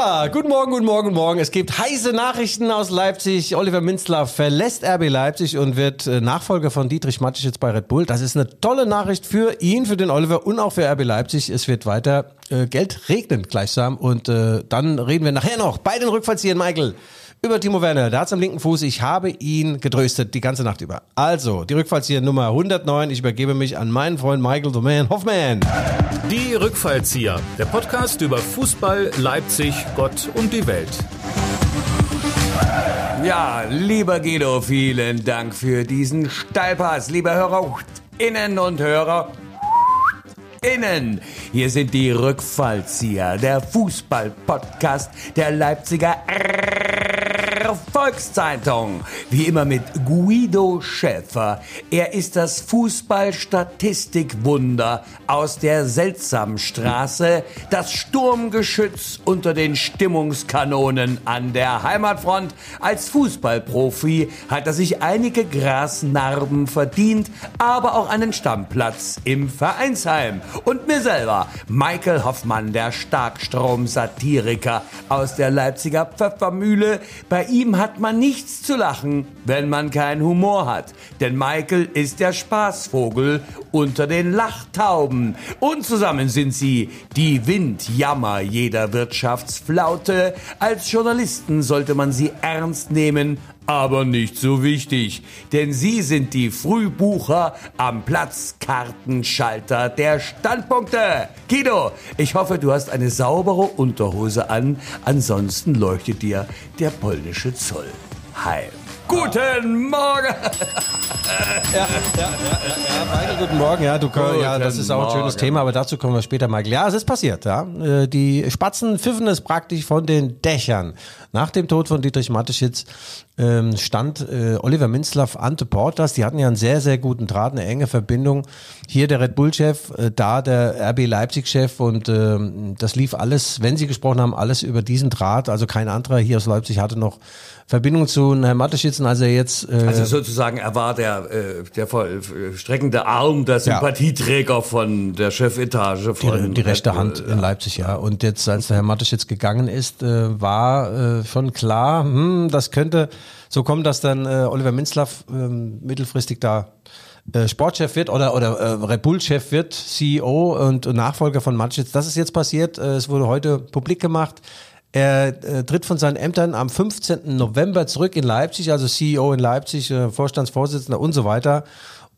Guten Morgen, guten Morgen, guten Morgen. Es gibt heiße Nachrichten aus Leipzig. Oliver Minzler verlässt RB Leipzig und wird äh, Nachfolger von Dietrich Mattisch jetzt bei Red Bull. Das ist eine tolle Nachricht für ihn, für den Oliver und auch für RB Leipzig. Es wird weiter äh, Geld regnen gleichsam und äh, dann reden wir nachher noch bei den Rückfallziehen, Michael über Timo Werner. Der hat's am linken Fuß. Ich habe ihn getröstet die ganze Nacht über. Also, die Rückfallzieher Nummer 109. Ich übergebe mich an meinen Freund Michael Domain Hoffman. Die Rückfallzieher. Der Podcast über Fußball, Leipzig, Gott und die Welt. Ja, lieber Guido, vielen Dank für diesen Steilpass. Lieber Hörer, Innen und Hörer, Innen. Hier sind die Rückfallzieher, der Fußball-Podcast der Leipziger Volkszeitung. Wie immer mit Guido Schäfer. Er ist das Fußballstatistikwunder aus der seltsamen Straße, das Sturmgeschütz unter den Stimmungskanonen an der Heimatfront. Als Fußballprofi hat er sich einige Grasnarben verdient, aber auch einen Stammplatz im Vereinsheim. Und mir selber, Michael Hoffmann, der Starkstrom-Satiriker aus der Leipziger Pfeffermühle. Bei ihm hat man nichts zu lachen, wenn man keinen Humor hat. Denn Michael ist der Spaßvogel unter den Lachtauben. Und zusammen sind sie die Windjammer jeder Wirtschaftsflaute. Als Journalisten sollte man sie ernst nehmen, aber nicht so wichtig, denn sie sind die Frühbucher am Platzkartenschalter der Standpunkte. Guido, ich hoffe, du hast eine saubere Unterhose an, ansonsten leuchtet dir der polnische Zoll heim. Guten Morgen! ja, ja, ja, ja, Michael, guten Morgen. Ja, du, guten ja, das ist auch ein schönes Morgen. Thema, aber dazu kommen wir später, Michael. Ja, es ist passiert, ja. Äh, die Spatzen pfiffen es praktisch von den Dächern. Nach dem Tod von Dietrich Mateschitz ähm, stand äh, Oliver Minzlaff Ante Portas. Die hatten ja einen sehr, sehr guten Draht, eine enge Verbindung. Hier der Red Bull-Chef, äh, da der RB Leipzig-Chef und äh, das lief alles, wenn sie gesprochen haben, alles über diesen Draht. Also kein anderer hier aus Leipzig hatte noch Verbindung zu Herrn Mateschitz, als er jetzt... Äh, also sozusagen, er war der, äh, der streckende Arm, der Sympathieträger ja. von der Chefetage von... Die, die rechte Hand in Leipzig, ja. Und jetzt, als der Herr Mateschitz gegangen ist, äh, war schon klar, hm, das könnte so kommen, dass dann äh, Oliver Minzlaff äh, mittelfristig da äh, Sportchef wird oder, oder äh, Red Bull-Chef wird, CEO und, und Nachfolger von Mateschitz. Das ist jetzt passiert. Äh, es wurde heute publik gemacht. Er äh, tritt von seinen Ämtern am 15. November zurück in Leipzig, also CEO in Leipzig, äh, Vorstandsvorsitzender und so weiter.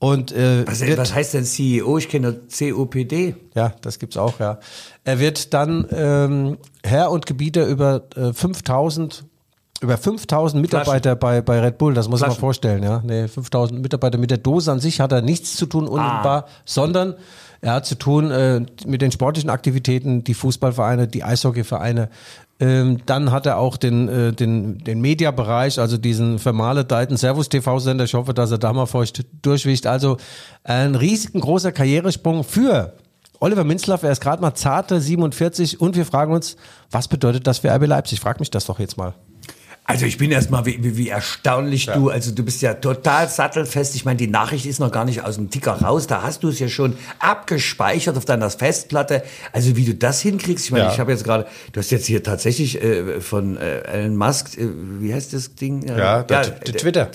Und, äh, was, wird, was heißt denn CEO? Ich kenne COPD. Ja, das gibt's auch, ja. Er wird dann ähm, Herr und Gebieter über äh, 5000 über 5000 Mitarbeiter bei, bei Red Bull, das muss Flaschen. man vorstellen, ja. Nee, 5000 Mitarbeiter mit der Dose an sich hat er nichts zu tun unmittelbar, ah. sondern er hat zu tun äh, mit den sportlichen Aktivitäten, die Fußballvereine, die Eishockeyvereine, ähm, dann hat er auch den, äh, den, den Mediabereich, also diesen vermaledeiten Servus-TV-Sender. Ich hoffe, dass er da mal feucht durchwicht. Also ein riesigen großer Karrieresprung für Oliver Minzlaff. Er ist gerade mal zarte 47 und wir fragen uns, was bedeutet das für RB Leipzig? Frag mich das doch jetzt mal. Also ich bin erstmal, wie, wie, wie erstaunlich ja. du, also du bist ja total sattelfest. Ich meine, die Nachricht ist noch gar nicht aus dem Ticker raus. Da hast du es ja schon abgespeichert auf deiner Festplatte. Also wie du das hinkriegst. Ich meine, ja. ich habe jetzt gerade, du hast jetzt hier tatsächlich äh, von äh, Elon Musk, äh, wie heißt das Ding? Ja, ja Twitter.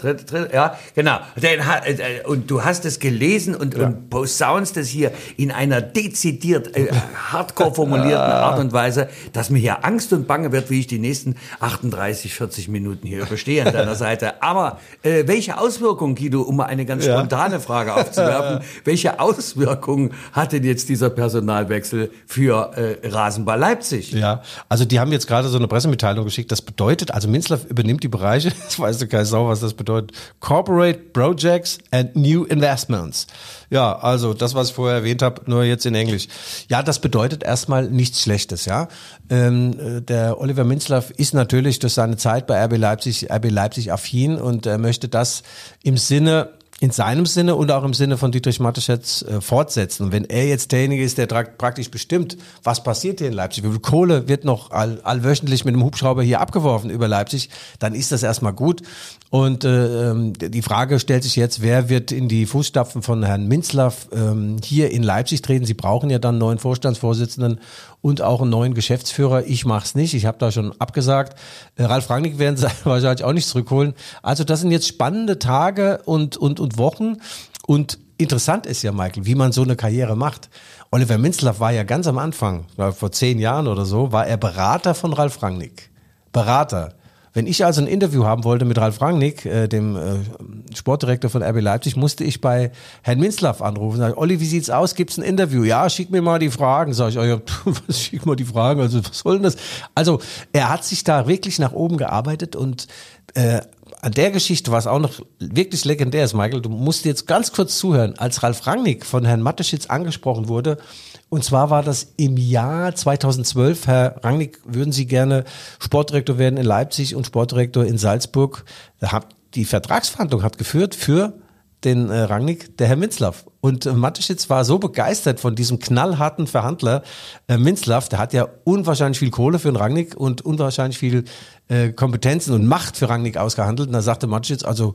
Ja, genau. Äh, und du hast es gelesen und, und posaunst es hier in einer dezidiert äh, hardcore formulierten Art und Weise, dass mir hier Angst und Bange wird, wie ich die nächsten 38, 40 40 Minuten hier überstehe an deiner Seite. Aber äh, welche Auswirkungen, Guido, um mal eine ganz spontane ja. Frage aufzuwerfen, welche Auswirkungen hat denn jetzt dieser Personalwechsel für äh, Rasenball Leipzig? Ja, also die haben jetzt gerade so eine Pressemitteilung geschickt. Das bedeutet, also Minzler übernimmt die Bereiche, das weißt du keine Sau, was das bedeutet, Corporate Projects and New Investments. Ja, also das, was ich vorher erwähnt habe, nur jetzt in Englisch. Ja, das bedeutet erstmal nichts Schlechtes, ja. Ähm, äh, der Oliver Minzlaff ist natürlich durch seine Zeit bei RB Leipzig, RB Leipzig affin und er möchte das im Sinne in seinem Sinne und auch im Sinne von Dietrich Mateschitz äh, fortsetzen. Und wenn er jetzt derjenige ist, der praktisch bestimmt, was passiert hier in Leipzig, wie viel Kohle wird noch all, allwöchentlich mit einem Hubschrauber hier abgeworfen über Leipzig, dann ist das erstmal gut. Und äh, ähm, die Frage stellt sich jetzt, wer wird in die Fußstapfen von Herrn Minzlaff ähm, hier in Leipzig treten? Sie brauchen ja dann einen neuen Vorstandsvorsitzenden und auch einen neuen Geschäftsführer. Ich mach's nicht, ich habe da schon abgesagt. Äh, Ralf Rangnick werden sie wahrscheinlich auch nicht zurückholen. Also das sind jetzt spannende Tage und, und, und Wochen. Und interessant ist ja, Michael, wie man so eine Karriere macht. Oliver Minzlaff war ja ganz am Anfang, vor zehn Jahren oder so, war er Berater von Ralf Rangnick. Berater. Wenn ich also ein Interview haben wollte mit Ralf Rangnick, äh, dem äh, Sportdirektor von RB Leipzig, musste ich bei Herrn Minzlaff anrufen. Sag, Olli, wie sieht's aus? Gibt's ein Interview? Ja, schick mir mal die Fragen. Sag ich, oh, ja, was, schick mal die Fragen. Also was soll denn das? Also er hat sich da wirklich nach oben gearbeitet und äh, an der Geschichte, was auch noch wirklich legendär ist, Michael, du musst jetzt ganz kurz zuhören, als Ralf Rangnick von Herrn Mateschitz angesprochen wurde, und zwar war das im Jahr 2012. Herr Rangnick, würden Sie gerne Sportdirektor werden in Leipzig und Sportdirektor in Salzburg? Die Vertragsverhandlung hat geführt für den äh, Rangnick, der Herr Minzlaff. Und äh, Mateschitz war so begeistert von diesem knallharten Verhandler äh, Minzlaff, der hat ja unwahrscheinlich viel Kohle für den Rangnick und unwahrscheinlich viel äh, Kompetenzen und Macht für Rangnick ausgehandelt. Und da sagte Mateschitz, also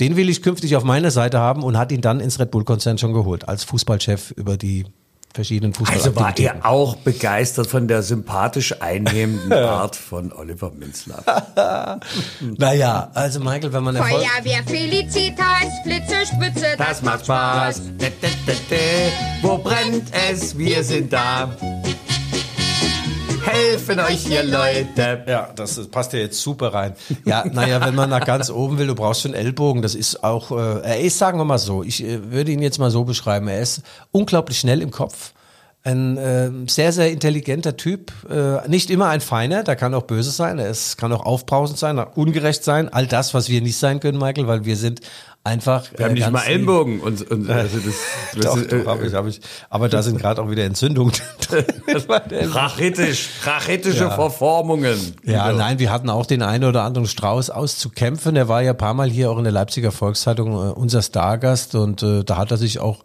den will ich künftig auf meiner Seite haben und hat ihn dann ins Red Bull-Konzern schon geholt, als Fußballchef über die verschiedenen Fußballaktivitäten. Also war er auch begeistert von der sympathisch einnehmenden Art von Oliver Minzlaff. naja, also Michael, wenn man Erfolg... Feuerwehr Felicitas, Blitze, Spitze, das, das macht Spaß. Spaß. Wo brennt es? Wir sind da helfen euch ihr Leute. Ja, das passt ja jetzt super rein. Ja, naja, wenn man nach ganz oben will, du brauchst schon Ellbogen. Das ist auch, äh, er ist, sagen wir mal so, ich äh, würde ihn jetzt mal so beschreiben. Er ist unglaublich schnell im Kopf. Ein äh, sehr, sehr intelligenter Typ. Äh, nicht immer ein Feiner, der kann auch böse sein. Er ist, kann auch aufbrausend sein, ungerecht sein. All das, was wir nicht sein können, Michael, weil wir sind einfach. Wir haben nicht mal Ellenbogen und, und also das, das doch, ist, doch, hab ich, hab ich. Aber da sind gerade auch wieder Entzündungen. Rachitisch, rachitische ja. Verformungen. Ja, genau. nein, wir hatten auch den einen oder anderen Strauß auszukämpfen. Er war ja ein paar Mal hier auch in der Leipziger Volkszeitung äh, unser Stargast und äh, da hat er sich auch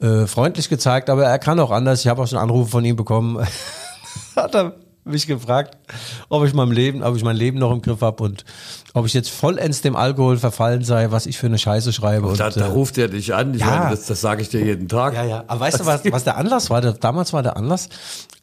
äh, freundlich gezeigt, aber er kann auch anders. Ich habe auch schon Anrufe von ihm bekommen. hat er mich gefragt, ob ich mein Leben, ob ich mein Leben noch im Griff habe und ob ich jetzt vollends dem Alkohol verfallen sei, was ich für eine Scheiße schreibe. Und, da, da äh, ruft er dich an. Ich ja, meine, das, das sage ich dir jeden Tag. Ja, ja. Aber weißt du, was, was der Anlass war? damals war der Anlass,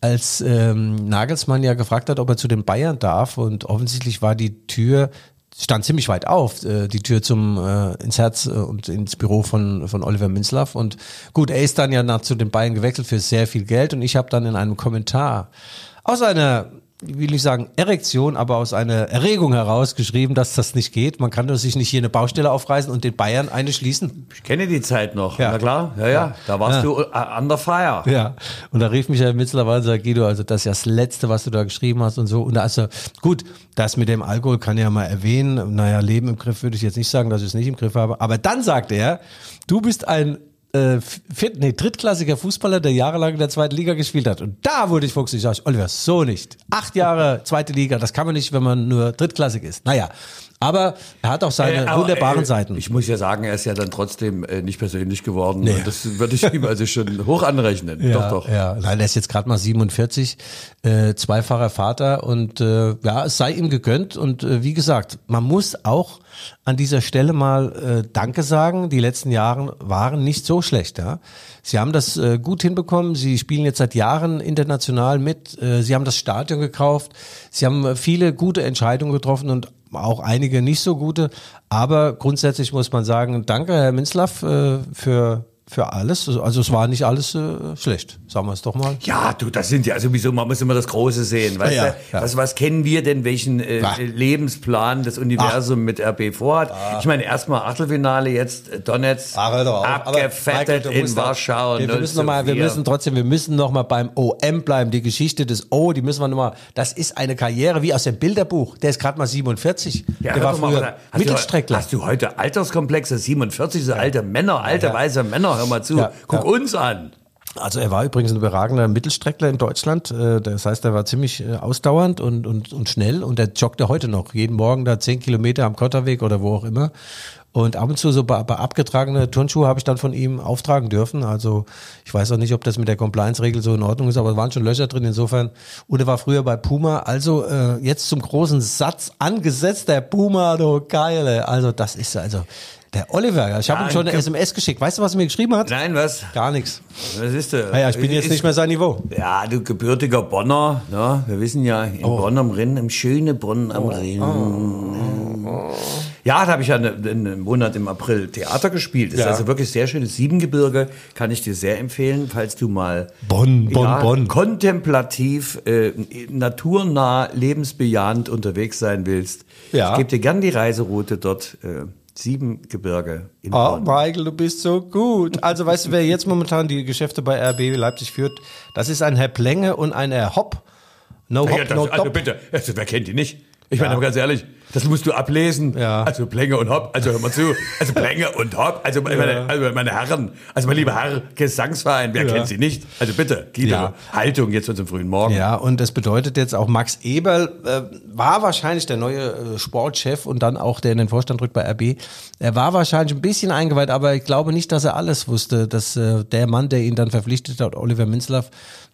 als ähm, Nagelsmann ja gefragt hat, ob er zu den Bayern darf und offensichtlich war die Tür stand ziemlich weit auf, äh, die Tür zum äh, ins Herz äh, und ins Büro von von Oliver Minzlaff und gut, er ist dann ja nach zu den Bayern gewechselt für sehr viel Geld und ich habe dann in einem Kommentar aus einer ich will nicht sagen Erektion, aber aus einer Erregung heraus geschrieben, dass das nicht geht. Man kann doch sich nicht hier eine Baustelle aufreißen und den Bayern eine schließen. Ich kenne die Zeit noch. Ja. Na klar, ja, ja. ja. Da warst ja. du uh, under fire. Ja. Und da rief mich ja mittlerweile und sagt, Guido, also das ist ja das Letzte, was du da geschrieben hast und so. Und also, gut, das mit dem Alkohol kann ich ja mal erwähnen. Naja, Leben im Griff würde ich jetzt nicht sagen, dass ich es nicht im Griff habe. Aber dann sagt er, du bist ein äh, viert, nee, drittklassiger Fußballer, der jahrelang in der zweiten Liga gespielt hat. Und da wurde ich fuchsig. Sag ich, Oliver, so nicht. Acht Jahre zweite Liga, das kann man nicht, wenn man nur drittklassig ist. Naja, aber er hat auch seine äh, wunderbaren äh, Seiten. Ich muss ja sagen, er ist ja dann trotzdem äh, nicht persönlich geworden. Nee. das würde ich ihm also schon hoch anrechnen. Ja, doch, doch. Ja, nein, er ist jetzt gerade mal 47, äh, zweifacher Vater und äh, ja, es sei ihm gegönnt. Und äh, wie gesagt, man muss auch an dieser Stelle mal äh, Danke sagen. Die letzten Jahre waren nicht so schlecht. Ja? Sie haben das äh, gut hinbekommen. Sie spielen jetzt seit Jahren international mit. Äh, Sie haben das Stadion gekauft. Sie haben viele gute Entscheidungen getroffen und auch einige nicht so gute. Aber grundsätzlich muss man sagen, danke Herr Minzlaff äh, für für alles. Also es war nicht alles äh, schlecht, sagen wir es doch mal. Ja, du, das sind ja, also wieso, man muss immer das Große sehen. Weißt ja, du, ja. Was, was kennen wir denn, welchen äh, Lebensplan das Universum Ach. mit RB vorhat? Ach. Ich meine, erstmal Achtelfinale, jetzt äh, Donetsk abgefettet Michael, in Warschau. Wir, wir müssen, noch mal, wir müssen trotzdem, wir müssen noch mal beim OM bleiben. Die Geschichte des O, die müssen wir noch mal, das ist eine Karriere wie aus dem Bilderbuch. Der ist gerade mal 47. Ja, der war früher mal, hast Mittelstreckler. Du, hast du heute Alterskomplexe? 47, so alte Männer, alte weiße Männer hör mal zu, ja, guck ja. uns an. Also er war übrigens ein überragender Mittelstreckler in Deutschland. Äh, das heißt, er war ziemlich äh, ausdauernd und, und, und schnell und er joggte heute noch. Jeden Morgen da zehn Kilometer am Kotterweg oder wo auch immer. Und ab und zu so bei, bei abgetragene Turnschuhe habe ich dann von ihm auftragen dürfen. Also ich weiß auch nicht, ob das mit der Compliance-Regel so in Ordnung ist, aber es waren schon Löcher drin insofern. Und er war früher bei Puma. Also äh, jetzt zum großen Satz angesetzt, der Puma, du geile. Also das ist also der Oliver. Ich habe ihm schon eine. SMS geschickt. Weißt du, was er mir geschrieben hat? Nein, was? Gar nichts. Was ist du? Naja, ich bin jetzt Ist- nicht mehr sein Niveau. Ja, du gebürtiger Bonner, ne? wir wissen ja, in Oh. Bonn am Rinn, im schönen Bonn am Rinn. Ja, da habe ich ja eine- einen Monat im April Theater gespielt. Das Ja. ist also wirklich sehr schönes Siebengebirge, kann ich dir sehr empfehlen, falls du mal Bonn, Bonn, ja, Bonn. kontemplativ, äh, naturnah, lebensbejahend unterwegs sein willst. Ja. Ich gebe dir gern die Reiseroute dort, äh, Siebengebirge in Oh, Bonn. Michael, du bist so gut. Also, weißt du, wer jetzt momentan die Geschäfte bei RB Leipzig führt? Das ist ein Herr Plenge und ein Herr Hopp. No Hop, Ja, das, no also Top. bitte, also, wer kennt die nicht? Ich meine, aber ganz ehrlich, das musst du ablesen. Ja. Also Plänge und Hopp, also hör mal zu. Also Plänge und Hopp, also meine, also meine Herren, also mein lieber Herr, Gesangsverein, wer Ja. kennt sie nicht? Also bitte, Guido, Ja. Haltung jetzt zu zum frühen Morgen. Ja, und das bedeutet jetzt auch, Max Eberl äh, war wahrscheinlich der neue äh, Sportchef und dann auch der in den Vorstand rückt bei RB. Er war wahrscheinlich ein bisschen eingeweiht, aber ich glaube nicht, dass er alles wusste, dass äh, der Mann, der ihn dann verpflichtet hat, Oliver Minzlaff,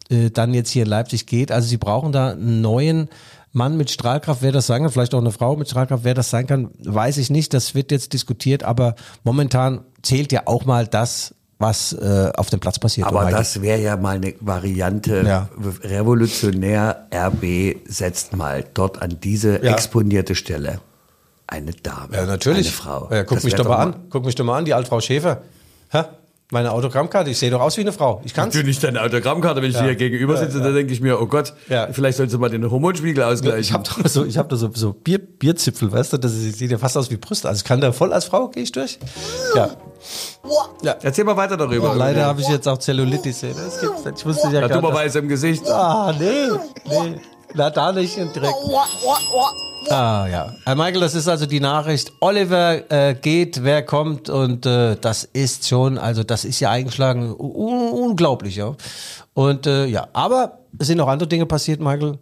äh, dann jetzt hier in Leipzig geht. Also sie brauchen da einen neuen Mann mit Strahlkraft, wer das sein kann, vielleicht auch eine Frau mit Strahlkraft, wer das sein kann, weiß ich nicht. Das wird jetzt diskutiert, aber momentan zählt ja auch mal das, was äh, auf dem Platz passiert. Aber das wäre ja mal eine Variante. Ja. Revolutionär RB setzt mal dort an diese Ja. exponierte Stelle eine Dame. Ja, natürlich. Eine Frau. Ja, guck Das mich doch mal an. Guck mich doch mal an, die Altfrau Schäfer. Hä? Meine Autogrammkarte, ich sehe doch aus wie eine Frau. Ich. Du nicht deine Autogrammkarte, wenn ich dir hier gegenüber sitze, dann denke ich mir, oh Gott, Ja. vielleicht sollst du mal den Hormonspiegel ausgleichen. Ich habe doch so, ich hab doch so, so Bier, Bierzipfel, weißt du, das sieht ja fast aus wie Brüste. Also ich kann da voll als Frau, gehe ich durch. Ja. ja. Erzähl mal weiter darüber. Leider habe ich jetzt auch Zellulitis. ey. Das gibt's nicht. Ich wusste ja Da gar nicht. weiß im Gesicht. Ah, nee, nee. Na, da nicht direkt. Ah, ja. Herr Michael, das ist also die Nachricht. Oliver äh, geht, wer kommt und äh, das ist schon, also das ist ja eingeschlagen, un unglaublich, ja. Und äh, ja, aber es sind noch andere Dinge passiert, Michael.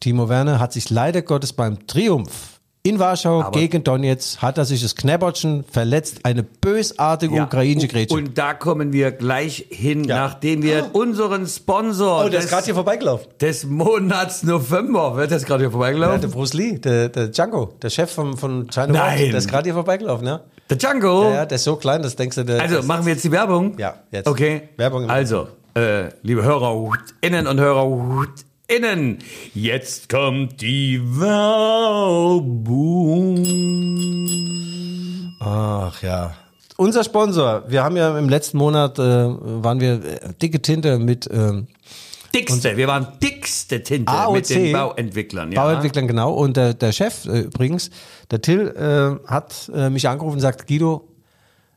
Timo Werner hat sich leider Gottes beim Triumph in Warschau gegen Donetsk hat er sich das Knäbbertchen verletzt, eine bösartige Ja. ukrainische Grätsche. Und da kommen wir gleich hin, Ja. nachdem wir unseren Sponsor oh, der ist des, gerade hier vorbeigelaufen. des Monats November, wird das gerade hier Ja, vorbeigelaufen? der Bruce Lee, der, der Django, der Chef von, von China Nein. White, der ist gerade hier vorbeigelaufen, ja. der Django. Ja, ja, der ist so klein, das denkst du, der. Also machen wir jetzt die Werbung? Ja, jetzt. Okay. Werbung Also, äh, liebe Hörer innen und Hörer innen, jetzt kommt die Werbung. Ach ja. Unser Sponsor, wir haben ja im letzten Monat, äh, waren wir äh, dicke Tinte mit ähm, Dickste, wir waren dickste Tinte AOC. mit den Bauentwicklern. Ja. Bauentwicklern, genau. Und der, der Chef äh, übrigens, der Till, äh, hat äh, mich angerufen und sagt, Guido,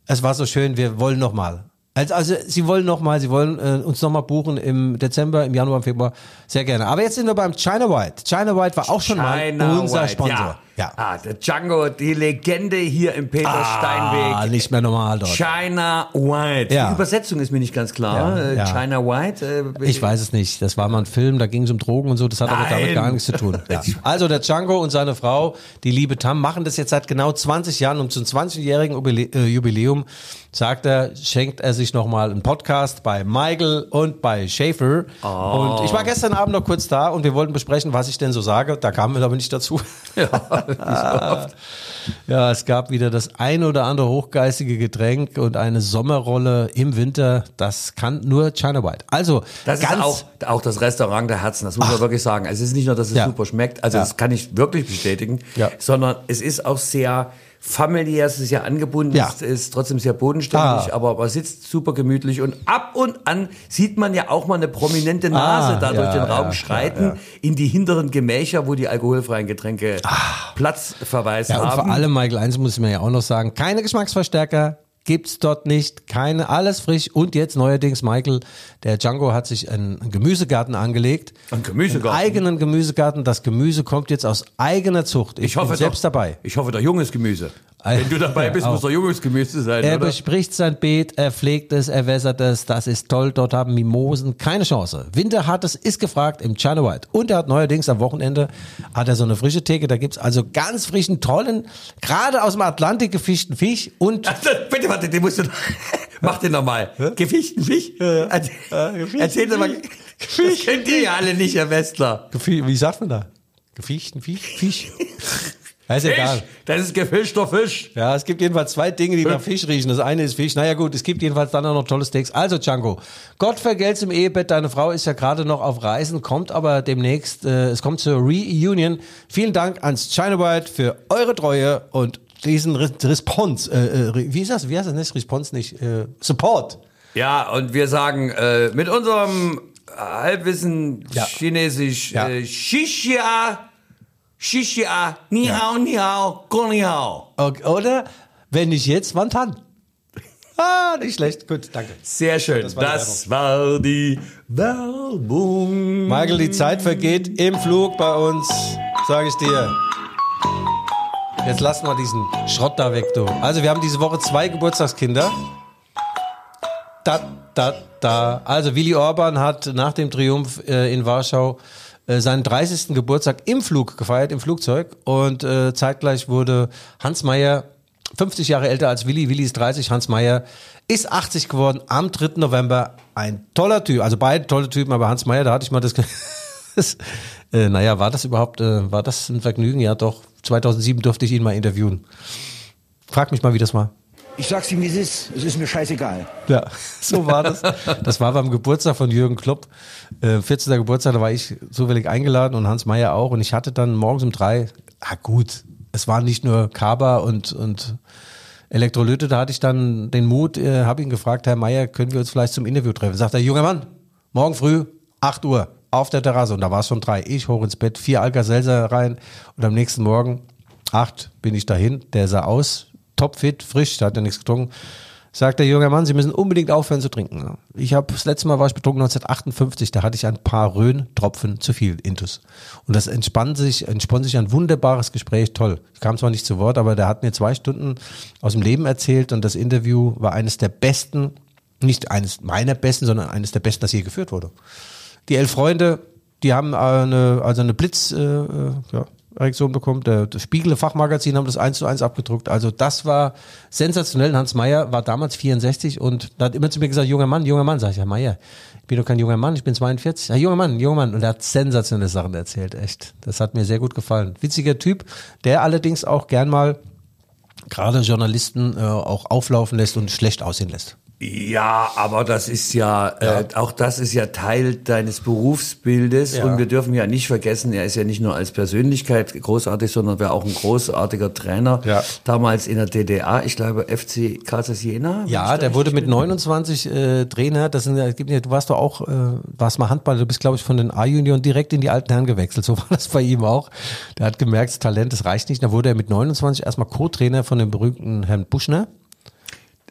es war so schön, wir wollen noch mal. Also, also sie wollen noch mal, sie wollen äh, uns noch mal buchen im Dezember, im Januar, im Februar, sehr gerne. Aber jetzt sind wir beim China White. China White war auch schon China mal unser White, Sponsor. Ja. Ja. Ah, der Django, die Legende hier im Peter Ah, Steinweg. nicht mehr normal dort. China White. Ja. Die Übersetzung ist mir nicht ganz klar. Ja, Äh, ja. China White. Äh, Ich weiß es nicht. Das war mal ein Film, da ging es um Drogen und so. Das hat aber damit Nein. gar nichts zu tun. Also der Django und seine Frau, die liebe Tam, machen das jetzt seit genau 20 Jahren. Und zum 20-jährigen Jubilä- äh, Jubiläum, sagt er, schenkt er sich nochmal einen Podcast bei Michael und bei Schaefer. Oh. Und ich war gestern Abend noch kurz da und wir wollten besprechen, was ich denn so sage. Da kamen wir aber nicht dazu. Ja, Ja, es gab wieder das ein oder andere hochgeistige Getränk und eine Sommerrolle im Winter. Das kann nur China White. Also, Das ganz, ist auch, auch das Restaurant der Herzen, das muss man wirklich sagen. Also es ist nicht nur, dass es Ja. super schmeckt, also Ja. das kann ich wirklich bestätigen, Ja. sondern es ist auch sehr familiär, es ist sehr angebunden, Ja. es ist trotzdem sehr bodenständig, Ah. aber man sitzt super gemütlich und ab und an sieht man ja auch mal eine prominente Nase Ah, da durch ja, den Raum ja, schreiten ja, ja. in die hinteren Gemächer, wo die alkoholfreien Getränke Ah. Ja, und haben. vor allem, Michael, eins muss ich mir ja auch noch sagen, keine Geschmacksverstärker gibt's dort nicht, keine, alles frisch und jetzt neuerdings, Michael, der Django hat sich einen Gemüsegarten angelegt. Ein Gemüsegarten? Einen eigenen Gemüsegarten, das Gemüse kommt jetzt aus eigener Zucht. Ich, ich hoffe bin selbst doch, dabei. Ich hoffe doch junges Gemüse. Äh, Wenn du dabei bist, muss doch junges Gemüse sein, Er oder? bespricht sein Beet, er pflegt es, er wässert es, das ist toll. Dort haben Mimosen keine Chance. Winterhartes ist gefragt im China White. Und er hat neuerdings am Wochenende hat er so eine frische Theke. Da gibt's also ganz frischen, tollen, gerade aus dem Atlantik gefischten Fisch und bitte, warte, den musst du. Mach den nochmal. Gefischten Fisch? Erzähl, erzähl doch mal. Das kennt ihr ja alle nicht, Herr Westler. Wie sagt man da? Gefischten Fisch? Fisch. Ja, ist egal. Das ist gefischter Fisch. Ja, es gibt jedenfalls zwei Dinge, die nach Fisch riechen. Das eine ist Fisch. Naja gut, es gibt jedenfalls dann auch noch tolle Steaks. Also Django, Gott vergelt's im Ehebett. Deine Frau ist ja gerade noch auf Reisen, kommt aber demnächst, äh, es kommt zur Reunion. Vielen Dank ans China White für eure Treue und diesen Re Response. Äh, äh, wie ist das? Wie heißt das nicht? Response nicht. Äh, Support. Ja, und wir sagen äh, mit unserem Halbwissen Ja. Chinesisch Ja. äh, Shishia, Shishia, Ni hao, Ni hao, Go Ni hao. Okay, Oder, wenn nicht jetzt, wann dann? Ah, nicht schlecht. Gut, danke. Sehr schön. Das Das war die die Werbung. Michael, die Zeit vergeht im Flug bei uns, sage ich dir. Jetzt lassen wir diesen Schrott da weg, du. Also, wir haben diese Woche zwei Geburtstagskinder. Da, da, da. Also, Willi Orban hat nach dem Triumph äh, in Warschau äh, seinen 30. Geburtstag im Flug gefeiert, im Flugzeug. Und äh, zeitgleich wurde Hans Meyer 50 Jahre älter als Willi. Willi ist 30, Hans Meyer ist 80 geworden am 3. November. Ein toller Typ, also beide tolle Typen, aber Hans Meyer, da hatte ich mal das. das äh, naja, war das überhaupt, äh, war das ein Vergnügen? Ja, doch. 2007 durfte ich ihn mal interviewen. Frag mich mal, wie das war. Ich sag's ihm, wie es ist. Es ist mir scheißegal. Ja, so war das. Das war beim Geburtstag von Jürgen Klopp. Äh, 14. Geburtstag, da war ich zufällig eingeladen und Hans Meyer auch. Und ich hatte dann morgens um drei, ah gut, es waren nicht nur Kaba und, und Elektrolyte, da hatte ich dann den Mut, äh, habe ihn gefragt, Herr Meyer, können wir uns vielleicht zum Interview treffen? Sagt er, junger Mann, morgen früh, 8 Uhr, auf der Terrasse. Und da war es schon drei. Ich hoch ins Bett, vier Alka-Seltzer rein. Und am nächsten Morgen, acht, bin ich dahin. Der sah aus, topfit, frisch, da hat er nichts getrunken. Sagt der junge Mann, Sie müssen unbedingt aufhören zu trinken. Ich habe das letzte Mal war ich betrunken 1958, da hatte ich ein paar Rhön-Tropfen zu viel Intus. Und das entspann sich, entspann sich ein wunderbares Gespräch, toll. Ich kam zwar nicht zu Wort, aber der hat mir zwei Stunden aus dem Leben erzählt und das Interview war eines der besten, nicht eines meiner besten, sondern eines der besten, das je geführt wurde. Die elf Freunde, die haben eine, also eine Blitz, äh, äh, ja, Reaktion bekommen. Der, das Spiegel Fachmagazin haben das eins zu eins abgedruckt. Also das war sensationell. Hans Meyer war damals 64 und hat immer zu mir gesagt, junger Mann, junger Mann. Sag ich, ja Meyer, ich bin doch kein junger Mann, ich bin 42. Ja, junger Mann, junger Mann. Und er hat sensationelle Sachen erzählt, echt. Das hat mir sehr gut gefallen. Witziger Typ, der allerdings auch gern mal gerade Journalisten äh, auch auflaufen lässt und schlecht aussehen lässt. Ja, aber das ist ja, Äh, auch das ist ja Teil deines Berufsbildes Ja. und wir dürfen ja nicht vergessen, er ist ja nicht nur als Persönlichkeit großartig, sondern war auch ein großartiger Trainer. Ja. Damals in der DDR, ich glaube FC Kassel Jena. Ja, der wurde mit bin. 29 äh, Trainer. Das sind, ja- ja, du warst doch auch, äh, warst mal Handball. Du bist, glaube ich, von den A-Junioren direkt in die alten Herren gewechselt. So war das bei ihm auch. Der hat gemerkt, das Talent, das reicht nicht. Da wurde er mit 29 erstmal Co-Trainer von dem berühmten Herrn Buschner.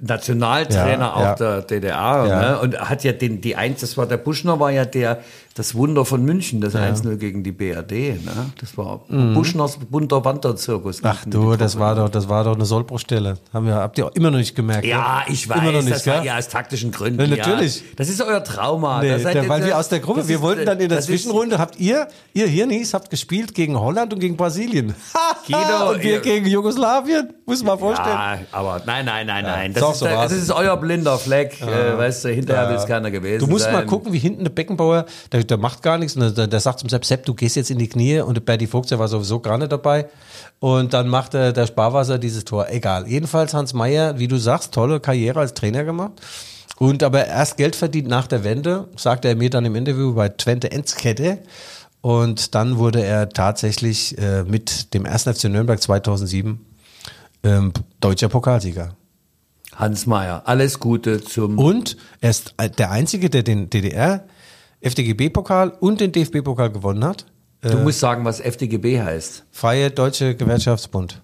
Nationaltrainer Ja, auch ja. der DDR. Ne? Und hat ja den, die Eins, das war der Buschner, war ja der, das Wunder von München, das 1-0 gegen die BRD. Ne? Das war Buschners bunter Wanderzirkus. Mhm. Ach du, das war doch, das war doch eine Sollbruchstelle. Haben wir, habt ihr auch immer noch nicht gemerkt. Ja, ich weiß, Immer noch nicht, das war ja aus taktischen Gründen. Ja, natürlich. Ja. Das ist euer Trauma. Nee, ihr- weil wir aus der Gruppe, wir ist- wollten dann in der das ist- Zwischenrunde, habt ihr, ihr Hirnis, habt gespielt gegen Holland und gegen Brasilien. Guido, und wir ihr- gegen Jugoslawien. Muss man vorstellen. Ja, aber nein, nein, nein, nein. Das, ist, so das ist euer blinder Fleck. Äh, weißt du, hinterher will es keiner gewesen Du musst sein. mal gucken, wie hinten der Beckenbauer, der, der macht gar nichts. Und der, der sagt zum Sepp, Sepp, du gehst jetzt in die Knie. Und der Berti Fuchs, der war sowieso gar nicht dabei. Und dann macht der, der Sparwasser dieses Tor. Egal. Jedenfalls Hans Meyer, wie du sagst, tolle Karriere als Trainer gemacht. Und aber erst Geld verdient nach der Wende, sagte er mir dann im Interview bei Twente Enskede. Und dann wurde er tatsächlich äh, mit dem 1. FC Nürnberg 2007 ähm, deutscher Pokalsieger. Hans Meyer, alles Gute zum. Und er ist der Einzige, der den DDR, FDGB-Pokal und den DFB-Pokal gewonnen hat. du musst sagen, was FDGB heißt. Freie Deutsche Gewerkschaftsbund.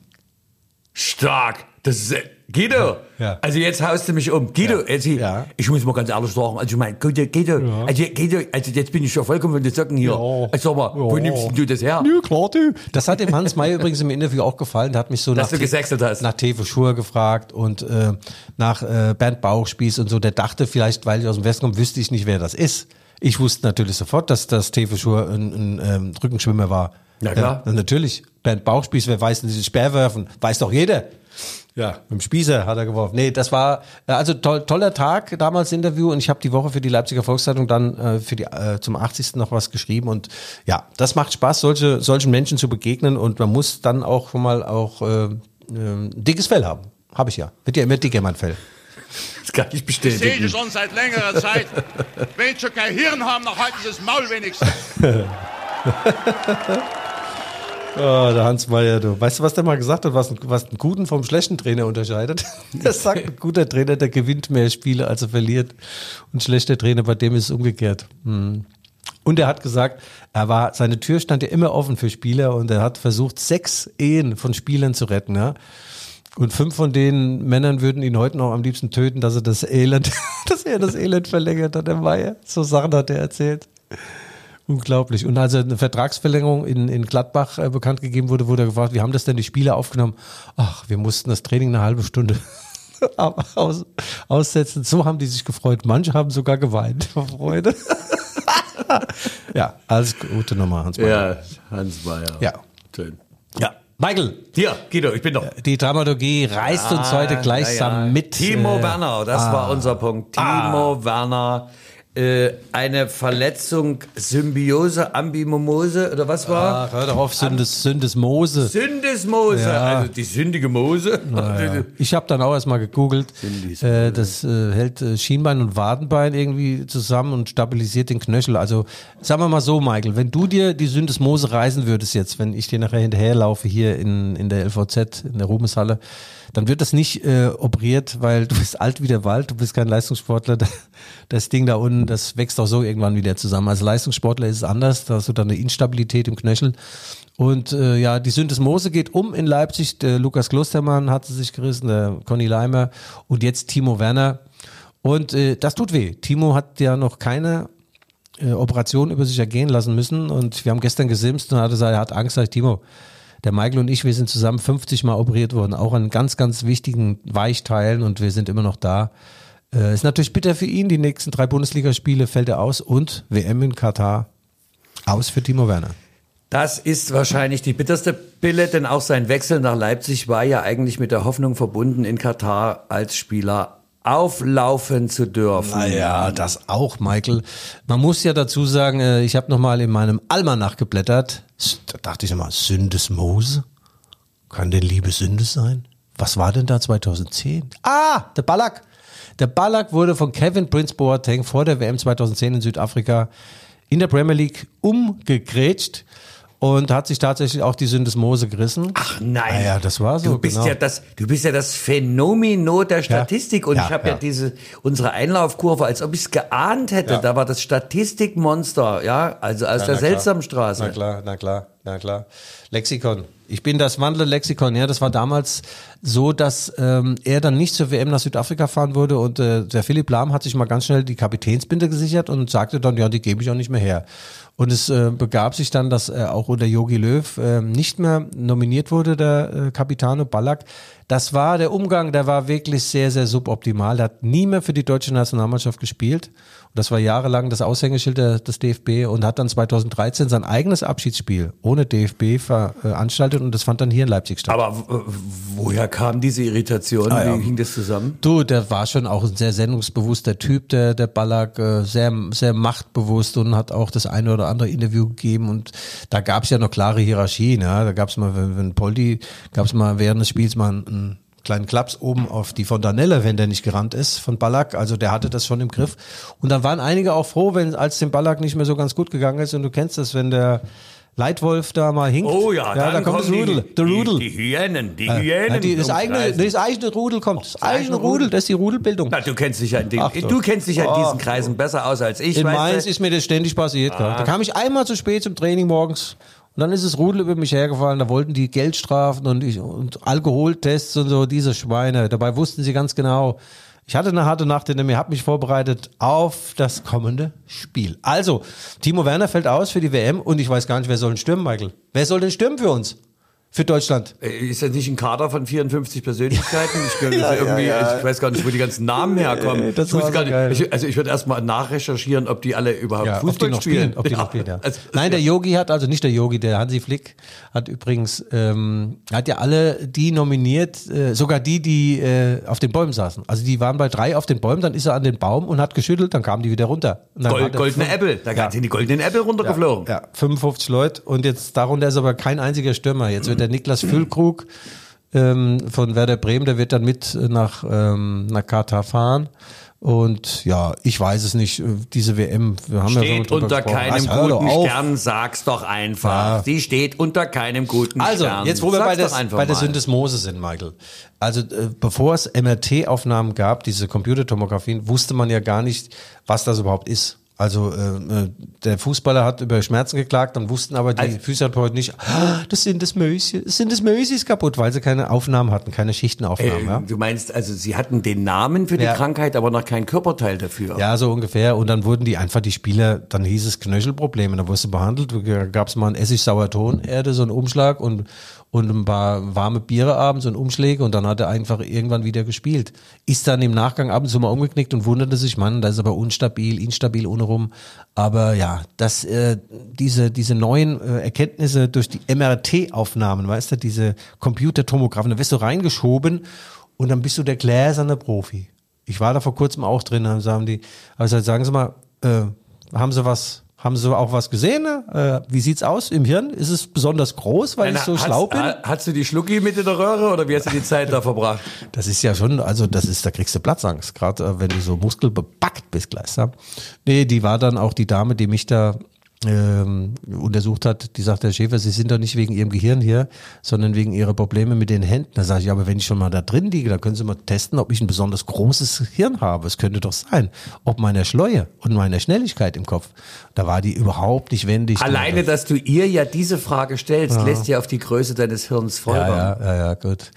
Stark. Das ist. äh, Guido, Ja. also jetzt haust du mich um. Guido, also, Ja. ich muss mal ganz ehrlich sagen, also ich meine, Guido, Guido, also, Guido, also jetzt bin ich schon vollkommen von den Socken hier. Ja. Also, sag mal, wo Ja. nimmst denn du das her? Nö, klar, du. Das hat dem Hans May übrigens im Interview auch gefallen. Der hat mich so Dass nach, du nach Tevo Schur gefragt und äh, nach äh, Bernd Bauchspieß und so. Der dachte vielleicht, weil ich aus dem Westen komme, wüsste ich nicht, wer das ist. Ich wusste natürlich sofort, dass das Tevo Schur ein, ein ähm, Rückenschwimmer war. Ja, klar. Ja, natürlich. Bernd Bauchspieß, wer weiß denn dieses Speerwerfen? Weiß doch jeder. Ja, mit dem Spießer hat er geworfen. Nee, das war äh, also toll, toller Tag damals Interview und ich habe die Woche für die Leipziger Volkszeitung dann äh, für die äh, zum 80. noch was geschrieben und ja, das macht Spaß, solche solchen Menschen zu begegnen und man muss dann auch schon mal auch äh, äh, dickes Fell haben. Habe ich ja. Wird ja immer dicker mein Fell. Das kann ich sehe bestätigen. ich schon seit längerer Zeit. Wenn sie kein Hirn haben, dann halten sie das Maul wenigstens. Oh, der Hans Meyer, du. Weißt du, was der mal gesagt hat, was, was einen guten vom schlechten Trainer unterscheidet? Er sagt, ein guter Trainer, der gewinnt mehr Spiele, als er verliert. Und ein schlechter Trainer, bei dem ist es umgekehrt. Hm. Und er hat gesagt, er war, seine Tür stand ja immer offen für Spieler und er hat versucht, sechs Ehen von Spielern zu retten, ja. Und fünf von den Männern würden ihn heute noch am liebsten töten, dass er das Elend, dass er das Elend verlängert hat, der Meier. So Sachen hat er erzählt. Unglaublich. Und als er eine Vertragsverlängerung in, in Gladbach äh, bekannt gegeben wurde, wurde er gefragt, wie haben das denn die Spieler aufgenommen? Ach, wir mussten das Training eine halbe Stunde aus, aussetzen. So haben die sich gefreut. Manche haben sogar geweint vor Freude. ja, alles gute Nummer, Hans Meyer. Ja, Hans Meyer. Ja. Schön. ja. Michael, Hier, Guido, ich bin doch. die Dramaturgie reißt uns heute gleichsam Ja, ja. mit. Timo äh, Werner, das war unser Punkt. Timo Werner. Äh, eine Verletzung, Symbiose, Ambimomose oder was war? Ach, hör doch auf, Sündes, Syndesmose. Syndesmose, Ja. also die sündige Mose. Ich habe dann auch erstmal gegoogelt. Äh, das äh, hält äh, Schienbein und Wadenbein irgendwie zusammen und stabilisiert den Knöchel. Also sagen wir mal so, Michael, wenn du dir die Syndesmose reisen würdest jetzt, wenn ich dir nachher hinterherlaufe hier in, in der LVZ, in der Ruhmeshalle, dann wird das nicht äh, operiert, weil du bist alt wie der Wald, du bist kein Leistungssportler. Das Ding da unten, das wächst auch so irgendwann wieder zusammen. Als Leistungssportler ist es anders, da hast du dann eine Instabilität im Knöchel. Und äh, ja, die Syndesmose geht um in Leipzig. Der Lukas Klostermann hat sie sich gerissen, der Conny Leimer und jetzt Timo Werner. Und äh, das tut weh. Timo hat ja noch keine äh, Operation über sich ergehen lassen müssen. Und wir haben gestern gesimst und er hat gesagt, er hat Angst, sag ich, Timo, der Michael und ich, wir sind zusammen 50 Mal operiert worden, auch an ganz, ganz wichtigen Weichteilen und wir sind immer noch da. Äh, ist natürlich bitter für ihn. Die nächsten drei Bundesligaspiele fällt er aus und WM in Katar aus für Timo Werner. Das ist wahrscheinlich die bitterste Pille, denn auch sein Wechsel nach Leipzig war ja eigentlich mit der Hoffnung verbunden, in Katar als Spieler auflaufen zu dürfen. Naja, das auch, Michael. Man muss ja dazu sagen, äh, ich habe nochmal in meinem Almanach geblättert. Da dachte ich immer, Syndesmose? Kann denn Liebe Sünde sein? Was war denn da 2010? Ah, der Ballack. Der Ballack wurde von Kevin Prince Boateng vor der WM 2010 in Südafrika in der Premier League umgegrätscht und hat sich tatsächlich auch die Syndesmose gerissen. Ach nein. Ah ja, das war so, Du bist genau. ja das, du bist ja das Phänomeno der Statistik und Ja, ich habe ja. ja. diese unsere Einlaufkurve, als ob ich es geahnt hätte. Ja. Da war das Statistikmonster, ja, also aus der na. Seltsamstraße. Na klar, na klar, na klar. Lexikon. Ich bin das wandelnde Lexikon. Ja, das war damals so, dass ähm, er dann nicht zur WM nach Südafrika fahren würde und äh, der Philipp Lahm hat sich mal ganz schnell die Kapitänsbinde gesichert und sagte dann, ja, die gebe ich auch nicht mehr her. Und es äh, begab sich dann, dass er auch unter Yogi Löw äh, nicht mehr nominiert wurde, der äh, Capitano Ballack. Das war der Umgang, der war wirklich sehr, sehr suboptimal. Der hat nie mehr für die deutsche Nationalmannschaft gespielt. Das war jahrelang das Aushängeschild des DFB und hat dann 2013 sein eigenes Abschiedsspiel ohne DFB veranstaltet und das fand dann hier in Leipzig statt. Aber woher kam diese Irritation? Ah, ja. Wie hing das zusammen? Du, der war schon auch ein sehr sendungsbewusster Typ, der, der Ballack, äh, sehr, sehr machtbewusst und hat auch das eine oder andere Interview gegeben und da gab es ja noch klare Hierarchien, ja. Da gab es mal, wenn, wenn Poldi, gab es mal während des Spiels mal einen kleinen Klaps oben auf die Fontanelle, wenn der nicht gerannt ist von Ballack. Also der hatte das schon im Griff. Und dann waren einige auch froh, wenn als dem Ballack nicht mehr so ganz gut gegangen ist. Und du kennst das, wenn der Leitwolf da mal hinkt. Oh ja, ja da kommt das Rudel. Die, Rudel. Die, die Hyänen, die Ja, Hyänen. die, das, eigene, das eigene Rudel kommt. Das eigene eigene Rudel, Rudel. das ist die Rudelbildung. Na, du kennst dich ja in, den, Ach du kennst dich ja in diesen Kreisen besser aus als ich. In Mainz ist mir das ständig passiert. gell. Da kam ich einmal zu spät zum Training morgens und dann ist das Rudel über mich hergefallen. Da wollten die Geldstrafen und, ich, und Alkoholtests und so, diese Schweine. Dabei wussten sie ganz genau, ich hatte eine harte Nacht hinter mir, habe mich vorbereitet auf das kommende Spiel. Also, Timo Werner fällt aus für die WM und ich weiß gar nicht, wer soll denn stürmen, Michael? Wer soll denn stürmen für uns? Für Deutschland. Äh, Ist das nicht ein Kader von 54 Persönlichkeiten? Ich, das ist irgendwie, ich weiß gar nicht, wo die ganzen Namen herkommen. ich nicht, ich, also ich würde erstmal nachrecherchieren, ob die alle überhaupt Ja, ob Fußball noch spielen. ob die noch spielen, ja. Also, Nein, der Yogi hat, also nicht der Yogi, der Hansi Flick hat übrigens, ähm, hat ja alle die nominiert, äh, sogar die, die äh, auf den Bäumen saßen. Also die waren bei drei auf den Bäumen, dann ist er an den Baum und hat geschüttelt, dann kamen die wieder runter. Gold, goldene fünf- Äpfel, da Ja. sind die goldenen Äpfel runtergeflogen. Ja, 55 Leute und jetzt darunter ist aber kein einziger Stürmer. Jetzt wird der Niklas Füllkrug ähm, von Werder Bremen, der wird dann mit nach, ähm, nach Katar fahren. Und ja, ich weiß es nicht. Diese WM, wir haben ja Steht drüber unter gesprochen. keinem doch guten. Stern, sag's doch einfach. Ja. Sie steht unter keinem guten Also, Stern. jetzt wo wir bei, Sag's einfach bei der. Syndesmose sind, Michael. Also, äh, bevor es MRT-Aufnahmen gab, diese Computertomographien, wusste man ja gar nicht, was das überhaupt ist. Also, äh, äh, der Fußballer hat über Schmerzen geklagt, dann wussten aber die Also- Physiotherapeuten nicht, ah, das sind das Mäuschen, das sind das ist kaputt, weil sie keine Aufnahmen hatten, keine Schichtenaufnahmen. Äh, ja. Du meinst, also sie hatten den Namen für die Ja. Krankheit, aber noch kein Körperteil dafür. Ja, so ungefähr. Und dann wurden die einfach die Spieler, dann hieß es Knöchelprobleme, da wurdest du behandelt, da gab es mal ein Essig-Sauertonerde, so einen Umschlag und, und ein paar warme Biere abends und Umschläge und dann hat er einfach irgendwann wieder gespielt. Ist dann im Nachgang ab und zu mal umgeknickt und wunderte sich, Mann, das ist aber unstabil, instabil ohne rum. Aber ja, das, äh, diese, diese neuen äh, Erkenntnisse durch die MRT-Aufnahmen, weißt du, diese Computertomographen, da wirst du reingeschoben und dann bist du der gläserne Profi. Ich war da vor kurzem auch drin, dann sagen die, also sagen Sie mal, äh, haben Sie was, haben Sie auch was gesehen? Äh, wie sieht's aus im Hirn? Ist es besonders groß, weil ich so schlau bin? ha- Hast du die Schlucki mit in der Röhre oder wie hast du die Zeit da verbracht? Das ist ja schon, also das ist, da kriegst du Platzangst, gerade äh, wenn du so muskelbepackt bist gleich. Ja. Nee, die war dann auch die Dame, die mich da ähm, untersucht hat, die sagt, Herr Schäfer, Sie sind doch nicht wegen Ihrem Gehirn hier, sondern wegen Ihrer Probleme mit den Händen. Da sage ich, aber wenn ich schon mal da drin liege, dann können Sie mal testen, ob ich ein besonders großes Hirn habe. Es könnte doch sein, ob meiner Schleue und meiner Schnelligkeit im Kopf. Da war die überhaupt nicht wendig. Alleine, dass du ihr ja diese Frage stellst, lässt ja auf die Größe deines Hirns folgern. Ja, ja, ja, ja, gut.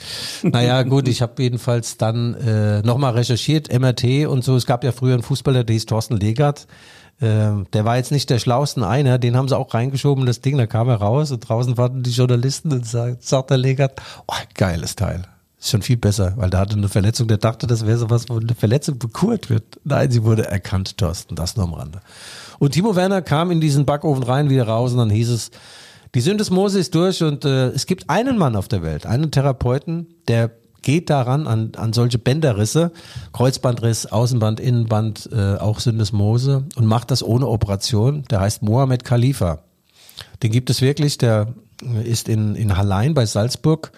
Naja, gut, ich habe jedenfalls dann äh, nochmal recherchiert, MRT und so. Es gab ja früher einen Fußballer, der hieß Thorsten Legert. Ähm, der war jetzt nicht der schlausten einer, den haben sie auch reingeschoben, das Ding, da kam er raus und draußen warten die Journalisten und sagt, sagt der Legert, oh, geiles Teil. Ist schon viel besser, weil da hatte eine Verletzung, der dachte, das wäre sowas, wo eine Verletzung bekurt wird. Nein, sie wurde erkannt, Thorsten, das nur am Rande. Und Timo Werner kam in diesen Backofen rein, wieder raus und dann hieß es, die Syndesmose ist durch und äh, es gibt einen Mann auf der Welt, einen Therapeuten, der geht daran an, an solche Bänderrisse, Kreuzbandriss, Außenband, Innenband, äh, auch Syndesmose und macht das ohne Operation. Der heißt Mohamed Khalifa. Den gibt es wirklich, der ist in, in Hallein bei Salzburg.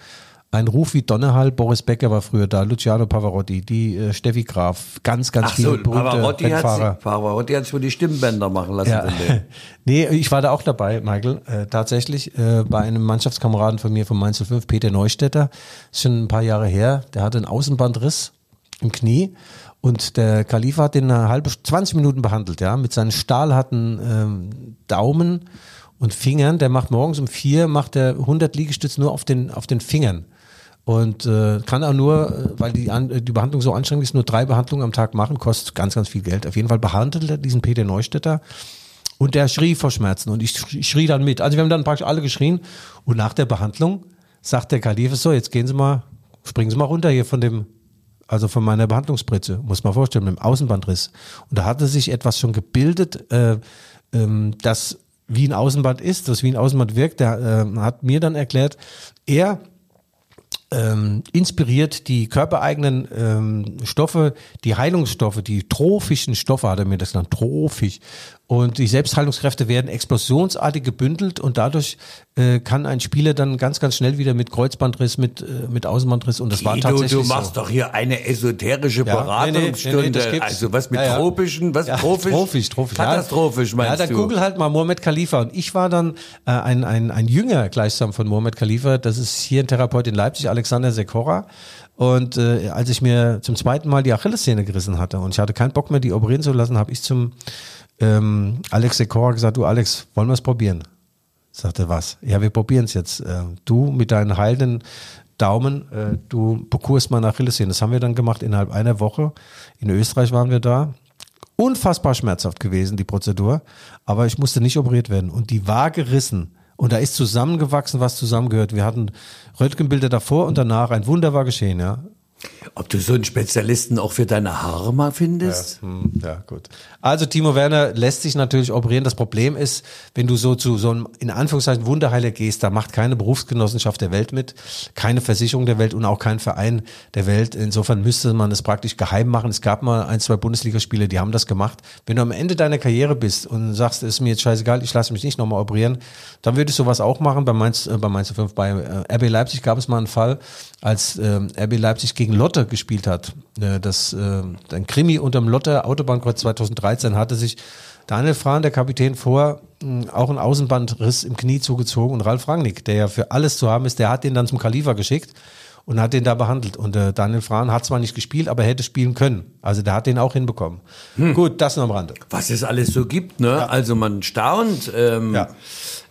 Ein Ruf wie Donnerhall, Boris Becker war früher da, Luciano Pavarotti, die äh, Steffi Graf, ganz, ganz Ach so, viele berühmte Pavarotti hat, Rennfahrer. sich- Pavarotti hat wohl die Stimmbänder machen lassen. Ja. nee, ich war da auch dabei, Michael. Äh, tatsächlich äh, bei einem Mannschaftskameraden von mir von Mainz 05, Peter Neustädter. Ist schon ein paar Jahre her. Der hatte einen Außenbandriss im Knie. Und der Khalifa hat den eine halbe, 20 Minuten behandelt, ja, mit seinen stahlharten ähm, Daumen und Fingern. Der macht morgens um vier, macht er 100 Liegestütze nur auf den, auf den Fingern. Und äh, kann auch nur, äh, weil die, die Behandlung so anstrengend ist, nur drei Behandlungen am Tag machen, kostet ganz, ganz viel Geld. Auf jeden Fall behandelt er diesen Peter Neustädter und der schrie vor Schmerzen und ich schrie- ich schrie dann mit. Also wir haben dann praktisch alle geschrien und nach der Behandlung sagt der Kalif so, jetzt gehen Sie mal, springen Sie mal runter hier von dem, also von meiner Behandlungsspritze, muss man vorstellen, mit dem Außenbandriss. Und da hatte sich etwas schon gebildet, äh, ähm, das wie ein Außenband ist, das wie ein Außenband wirkt. Der äh, hat mir dann erklärt, er ähm, inspiriert die körpereigenen ähm, Stoffe, die Heilungsstoffe, die trophischen Stoffe, hat er mir das genannt, trophisch. Und die Selbstheilungskräfte werden explosionsartig gebündelt und dadurch äh, kann ein Spieler dann ganz, ganz schnell wieder mit Kreuzbandriss, mit, äh, mit Außenbandriss und das war Guido, tatsächlich du machst so. doch hier eine esoterische Ja, Beratungsstunde. nee, nee, nee, also was mit Ja, ja. tropischen, was Ja, trophisch? Trophisch, trophisch. Katastrophisch meinst Ja, dann du? google halt mal Mohamed Khalifa. Und ich war dann äh, ein, ein, ein Jünger gleichsam von Mohamed Khalifa. Das ist hier ein Therapeut in Leipzig, Alexander Sekora. Und äh, als ich mir zum zweiten Mal die Achillessehne gerissen hatte und ich hatte keinen Bock mehr, die operieren zu lassen, habe ich zum ähm, Alex Sekora gesagt, du Alex, wollen wir es probieren? Sagte was? Ja, wir probieren es jetzt. Äh, du mit deinen heilenden Daumen, äh, du bekurst nach Achillessehne. Das haben wir dann gemacht innerhalb einer Woche. In Österreich waren wir da. Unfassbar schmerzhaft gewesen, die Prozedur. Aber ich musste nicht operiert werden. Und die war gerissen. Und da ist zusammengewachsen, was zusammengehört. Wir hatten Röntgenbilder davor und danach. Ein Wunder war geschehen, ja. Ob du so einen Spezialisten auch für deine Haare mal findest? Hm, Ja, gut. Also Timo Werner lässt sich natürlich operieren. Das Problem ist, wenn du so zu so einem, in Anführungszeichen, Wunderheiler gehst, da macht keine Berufsgenossenschaft der Welt mit, keine Versicherung der Welt und auch kein Verein der Welt. Insofern müsste man es praktisch geheim machen. Es gab mal ein, zwei Bundesligaspiele, die haben das gemacht. Wenn du am Ende deiner Karriere bist und sagst, es ist mir jetzt scheißegal, ich lasse mich nicht nochmal operieren, dann würde ich sowas auch machen. Bei Mainz, äh, bei Mainz 5, bei äh, RB Leipzig gab es mal einen Fall, als äh, RB Leipzig gegen Lotte gespielt hat. Äh, das, äh, ein Krimi unterm Lotte Autobahnkreuz 2013 hatte sich Daniel Frahn, der Kapitän, vor mh, auch einen Außenbandriss im Knie zugezogen und Ralf Rangnick, der ja für alles zu haben ist, der hat den dann zum Khalifa geschickt und hat den da behandelt. Und äh, Daniel Frahn hat zwar nicht gespielt, aber hätte spielen können. Also der hat den auch hinbekommen. Gut, das nur am Rande. Was es alles so gibt, ne? Also man staunt. Ähm, Ja.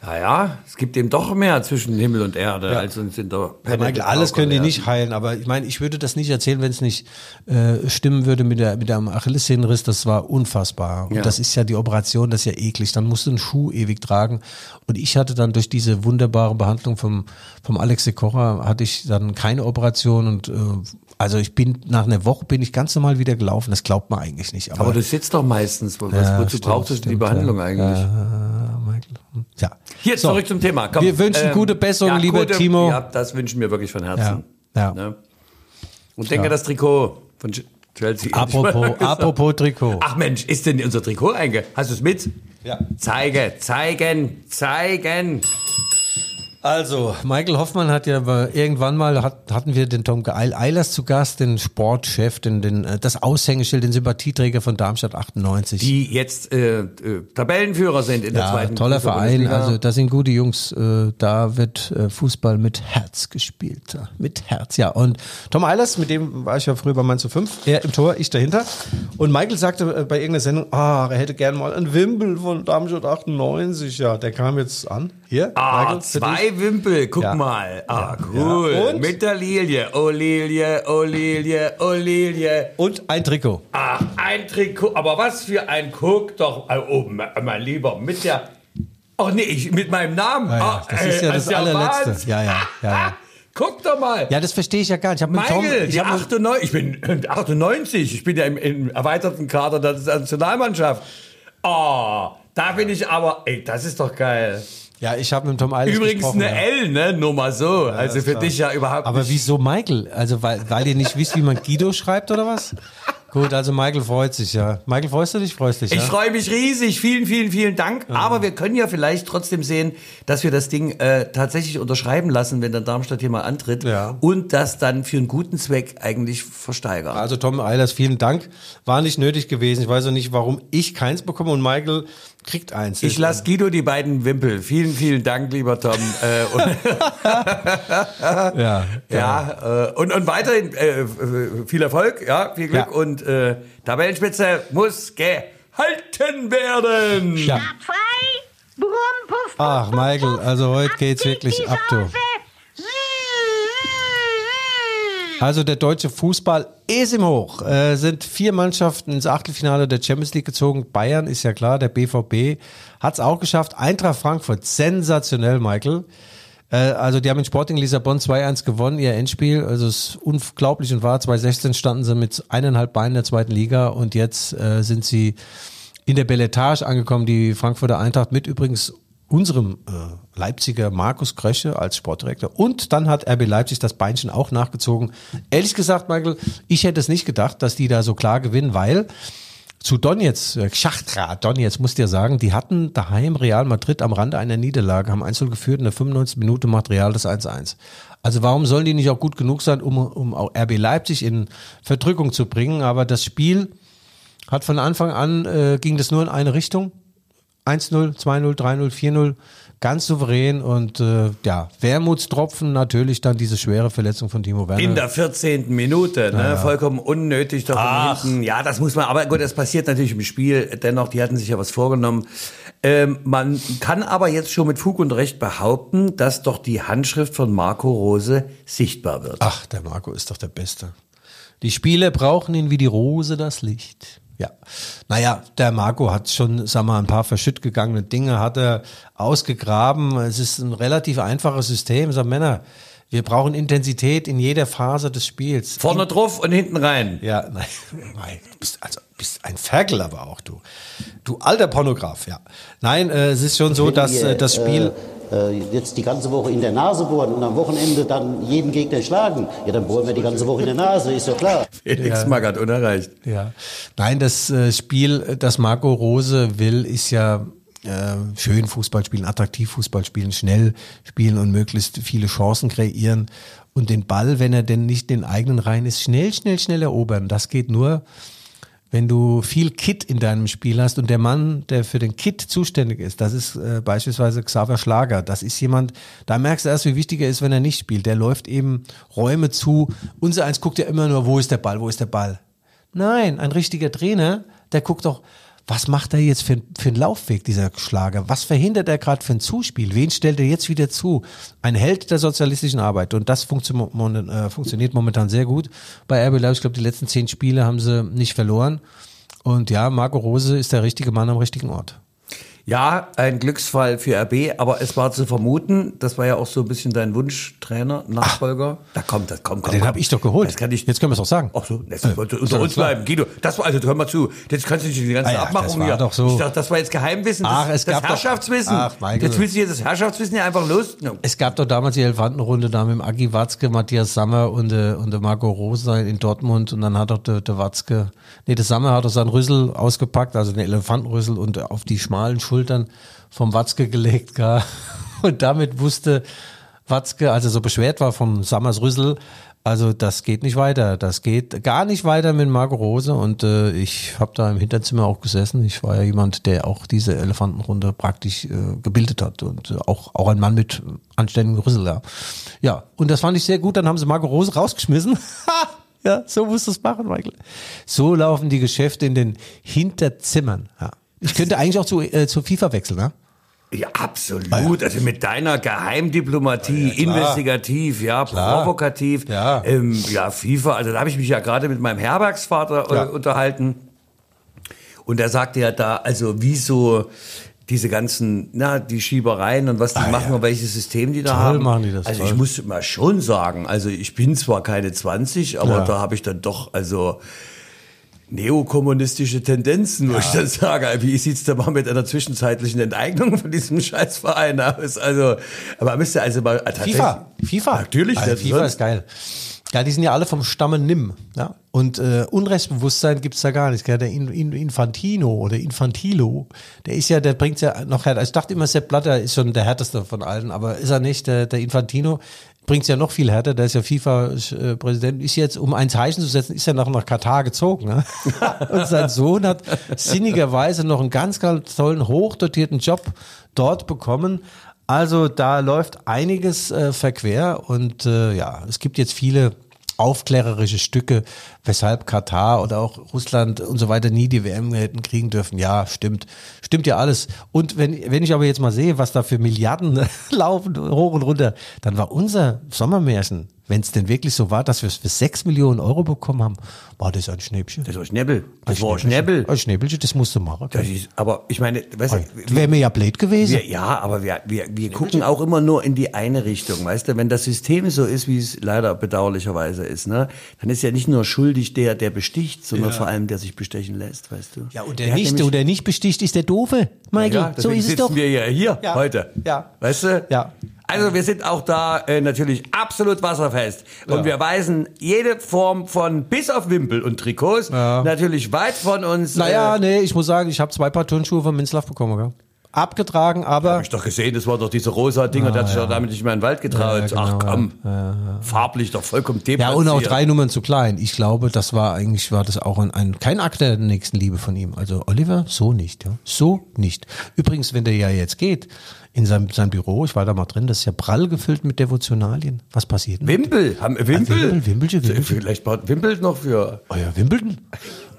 Ja. ja, es gibt eben doch mehr zwischen Himmel und Erde als uns in der Herr Michael, alles können die nicht heilen, aber ich meine, ich würde das nicht erzählen, wenn es nicht äh, stimmen würde mit der mit dem Achillessehnenriss. Das war unfassbar. Und Ja. das ist ja die Operation, das ist ja eklig. Dann musst du einen Schuh ewig tragen. Und ich hatte dann durch diese wunderbare Behandlung vom vom Alex Sekora hatte ich dann keine Operation und äh, also ich bin nach einer Woche bin ich ganz normal wieder gelaufen. Das glaubt man eigentlich nicht. Aber du sitzt doch meistens. Was, Ja, wozu stimmt, brauchst du die stimmt, Behandlung ja. eigentlich? Ja, Michael. Ja. Hier, So. zurück zum Thema. Komm, Wir wünschen gute Besserung, lieber gute, Timo. Ja, das wünschen wir wirklich von Herzen. Ja, ja. Ne? Und denke das Trikot von Ch- Chelsea. Apropos, apropos Trikot. Ach Mensch, ist denn unser Trikot einge... Hast du es mit? Ja. Zeige, zeigen, zeigen. Also, Michael Hoffmann hat ja irgendwann mal, hat, hatten wir den Tom Eil- Eilers zu Gast, den Sportchef, den, den, äh, das Aushängeschild, den Sympathieträger von Darmstadt 98. Die jetzt äh, äh, Tabellenführer sind in der ja, zweiten toller Verein, Bundesliga. also da sind gute Jungs, äh, da wird äh, Fußball mit Herz gespielt, ja, mit Herz, ja. Und Tom Eilers, mit dem war ich ja früher bei Mainz zu 5, er im Tor, ich dahinter. Und Michael sagte äh, bei irgendeiner Sendung, ah, er hätte gern mal einen Wimpel von Darmstadt 98, ja, der kam jetzt an. Hier, Ah, Michael, zwei Wimpel, guck Ja. mal. Ah, cool. Ja. Und? Mit der Lilie. Oh, Lilie, oh, Lilie, oh, Lilie. Und ein Trikot. Ach, ein Trikot. Aber was für ein, guck doch. Oh, mein Lieber, mit der... Ach nee, ich, mit meinem Namen. Ja, ja, Ah, das ist ja ey, das allerletzte. Wahnsinn. Ja, ja, ja. Ah, Guck doch mal. Ja, das verstehe ich ja gar nicht. Ich habe mit Tom, Michael, ich die hab mit, 98, ich bin 98, ich bin ja im, im erweiterten Kader der Nationalmannschaft. Oh, da bin ich aber, ey, das ist doch geil. Ja, ich habe mit Tom Eilers Übrigens eine ja. L, ne? Nur mal so. also ist für klar. dich ja überhaupt Aber nicht. wieso Michael? Also weil, weil ihr nicht wisst, wie man Guido schreibt oder was? Gut, also Michael freut sich, ja. Michael, freust du dich? Freust dich, ja? Ich freue mich riesig. Vielen, vielen, vielen Dank. Aber wir können ja vielleicht trotzdem sehen, dass wir das Ding äh, tatsächlich unterschreiben lassen, wenn dann Darmstadt hier mal antritt. Ja. Und das dann für einen guten Zweck eigentlich versteigern. Also Tom Eilers, vielen Dank. War nicht nötig gewesen. Ich weiß auch nicht, warum ich keins bekomme und Michael kriegt eins. Ich lasse Guido die beiden Wimpel. Vielen, vielen Dank, lieber Tom. äh, und, ja, ja, äh, und, und weiterhin äh, äh, viel Erfolg, ja, viel Glück Ja. und äh, Tabellenspitze muss gehalten werden. ja. Frei, brumm, puff, puff, Ach, Michael, also heute geht's geht wirklich ab, du. Also der deutsche Fußball ist im Hoch. Äh, sind vier Mannschaften ins Achtelfinale der Champions League gezogen. Bayern ist ja klar, der BVB hat es auch geschafft. Eintracht Frankfurt, sensationell, Michael. Äh, also die haben in Sporting Lissabon 2-1 gewonnen, ihr Endspiel. Also es ist unglaublich und wahr. 2016 standen sie mit eineinhalb Beinen in der zweiten Liga und jetzt äh, sind sie in der Belletage angekommen, die Frankfurter Eintracht mit übrigens unserem äh, Leipziger Markus Krösche als Sportdirektor. Und dann hat RB Leipzig das Beinchen auch nachgezogen. Ehrlich gesagt, Michael, ich hätte es nicht gedacht, dass die da so klar gewinnen, weil zu Donetsk, äh, Schachtra, Donetsk, muss dir sagen, die hatten daheim Real Madrid am Rande einer Niederlage, haben 1 geführt, in der 95 Minute macht Real das 1-1. Also warum sollen die nicht auch gut genug sein, um, um auch RB Leipzig in Verdrückung zu bringen? Aber das Spiel hat von Anfang an, äh, ging das nur in eine Richtung. 1-0, 2-0, 3-0, 4-0, ganz souverän und äh, ja, Wermutstropfen natürlich dann diese schwere Verletzung von Timo Werner. In der 14. Minute, ne? vollkommen unnötig Ach. hinten. Ja, das muss man, aber gut, das passiert natürlich im Spiel. Dennoch, die hatten sich ja was vorgenommen. Ähm, man kann aber jetzt schon mit Fug und Recht behaupten, dass doch die Handschrift von Marco Rose sichtbar wird. Ach, der Marco ist doch der Beste. Die Spieler brauchen ihn wie die Rose das Licht. Ja. Naja, der Marco hat schon, sag mal, ein paar verschütt gegangene Dinge hat er ausgegraben. Es ist ein relativ einfaches System. Sag Männer, wir brauchen Intensität in jeder Phase des Spiels. Vorne drauf und hinten rein. Ja, nein, nein, du bist also bist ein Ferkel aber auch du. Du alter Pornograf, ja. Nein, äh, es ist schon so, dass äh, das Spiel Äh, äh, jetzt die ganze Woche in der Nase bohren und am Wochenende dann jeden Gegner schlagen, ja, dann bohren wir die ganze Woche in der Nase, ist doch klar. Felix Magath unerreicht. Ja. Nein, das äh, Spiel, das Marco Rose will, ist ja äh, schön Fußball spielen, attraktiv Fußball spielen, schnell spielen und möglichst viele Chancen kreieren und den Ball, wenn er denn nicht in den eigenen Reihen ist, schnell, schnell, schnell erobern. Das geht nur, wenn du viel Kit in deinem Spiel hast und der Mann, der für den Kit zuständig ist, das ist äh, beispielsweise Xaver Schlager. Das ist jemand, da merkst du erst, wie wichtig er ist, wenn er nicht spielt. Der läuft eben Räume zu. Unser eins guckt ja immer nur, wo ist der Ball, wo ist der Ball. Nein, ein richtiger Trainer, der guckt doch, was macht er jetzt für, für einen Laufweg, dieser Schlager? Was verhindert er gerade für ein Zuspiel? Wen stellt er jetzt wieder zu? Ein Held der sozialistischen Arbeit. Und das funktio mon- äh, funktioniert momentan sehr gut bei RB Leipzig. Ich glaube, die letzten zehn Spiele haben sie nicht verloren. Und ja, Marco Rose ist der richtige Mann am richtigen Ort. Ja, ein Glücksfall für RB, aber es war zu vermuten, das war ja auch so ein bisschen dein Wunschtrainer, Nachfolger. Da kommt, das kommt, kommt. Den habe ich doch geholt. Das kann ich. Jetzt können wir es auch sagen. Ach so, das Äh, sollte ist unter doch uns bleiben. Guido, das war, also hör mal zu, jetzt kannst du nicht die ganze Ah ja, Abmachung das war doch so. Ich dachte, das war jetzt Geheimwissen, das, Ach, es das gab doch- Herrschaftswissen. Ach, Michael. jetzt willst du hier das Herrschaftswissen ja einfach los. Es gab doch damals die Elefantenrunde da mit dem Agi Watzke, Matthias Sammer und, äh, und der Marco Rose in Dortmund und dann hat doch der, der Watzke, nee, der Sammer hat doch seinen Rüssel ausgepackt, also den Elefantenrüssel und auf die schmalen Schultern vom Watzke gelegt, gar. Und damit wusste Watzke, als er so beschwert war vom Sammers Rüssel, also das geht nicht weiter. Das geht gar nicht weiter mit Marco Rose und äh, ich habe da im Hinterzimmer auch gesessen. Ich war ja jemand, der auch diese Elefantenrunde praktisch äh, gebildet hat und äh, auch auch ein Mann mit anständigem Rüssel. Ja. ja, und das fand ich sehr gut. Dann haben sie Marco Rose rausgeschmissen. Ja, so musst du es machen, Michael. So laufen die Geschäfte in den Hinterzimmern. Ja. Ich könnte eigentlich auch zu, äh, zu FIFA wechseln, ne? Ja, absolut. Also mit deiner Geheimdiplomatie, investigativ, ja, provokativ, Ja. Ähm, ja, FIFA. Also da habe ich mich ja gerade mit meinem Herbergsvater äh, Ja. unterhalten. Und er sagte ja da, also wieso diese ganzen, na, die Schiebereien und was die machen und welches System die da Toll haben. machen die das, Also toll. ich muss mal schon sagen, also ich bin zwar keine 20, aber Ja. da habe ich dann doch, also neokommunistische Tendenzen, wo ich dann sage, wie sieht's da mal mit einer zwischenzeitlichen Enteignung von diesem Scheißverein aus? Also, aber müsste also mal tatsächlich- FIFA. FIFA. Natürlich, Also FIFA sonst- ist geil. Ja, die sind ja alle vom Stamme Nimm. Ja? Und äh, Unrechtsbewusstsein gibt's da gar nicht. Gell? Der In In Infantino oder Infantilo, der ist ja, der bringt's ja noch härter. Ich dachte immer, Sepp Blatter ist schon der härteste von allen, aber ist er nicht. Der, der Infantino bringt's ja noch viel härter. Der ist ja FIFA-Präsident. Ist jetzt, um ein Zeichen zu setzen, ist ja noch nach Katar gezogen. Ne? Und sein Sohn hat sinnigerweise noch einen ganz, ganz tollen, hochdotierten Job dort bekommen. Also da läuft einiges äh, verquer und äh, ja, es gibt jetzt viele aufklärerische Stücke, weshalb Katar oder auch Russland und so weiter nie die WM hätten kriegen dürfen. Ja, stimmt. Stimmt ja alles. Und wenn, wenn ich aber jetzt mal sehe, was da für Milliarden laufen, hoch und runter, dann war unser Sommermärchen, wenn es denn wirklich so war, dass wir es für sechs Millionen Euro bekommen haben, war das ein Schnäppchen. Das war Schnäppel. Das war Schnäppel. Ein Schnäppelchen, das musst du machen. Das ist, aber ich meine, weißt du, Wäre mir ja blöd gewesen. Wir, ja, aber wir, wir, wir gucken auch immer nur in die eine Richtung, weißt du? Wenn das System so ist, wie es leider bedauerlicherweise ist, ne, dann ist ja nicht nur schuldig der, der besticht, sondern vor allem der sich bestechen lässt, weißt du? Ja, und der, hat nicht, nämlich- der nicht besticht, ist der Doofe. Michael, ja, so ist es doch. wir ja hier Ja. heute. Ja. Weißt du? Ja. Also wir sind auch da äh, natürlich absolut wasserfest. Und wir weisen jede Form von, bis auf Wimpel und Trikots, natürlich weit von uns. Naja, äh, nee, ich muss sagen, ich habe zwei Paar Turnschuhe von Minzlaff bekommen. Gell? Abgetragen, aber Hab ich doch gesehen, das war doch diese rosa Dinger, der hat sich doch damit nicht mehr in den Wald getraut. Ja, genau, Ach komm, farblich doch vollkommen ja deplatziert. und auch drei Nummern zu klein. Ich glaube, das war eigentlich war das auch ein, ein kein Akt der nächsten Liebe von ihm. Also Oliver so nicht, ja, so nicht. Übrigens, wenn der ja jetzt geht in seinem, sein Büro, ich war da mal drin, das ist ja prall gefüllt mit Devotionalien. Was passiert? Wimpel, haben Wimpel? Wimpel, Wimpelchen, Wimpelchen. Vielleicht braucht Wimpel noch für. Oh ja, Wimbledon.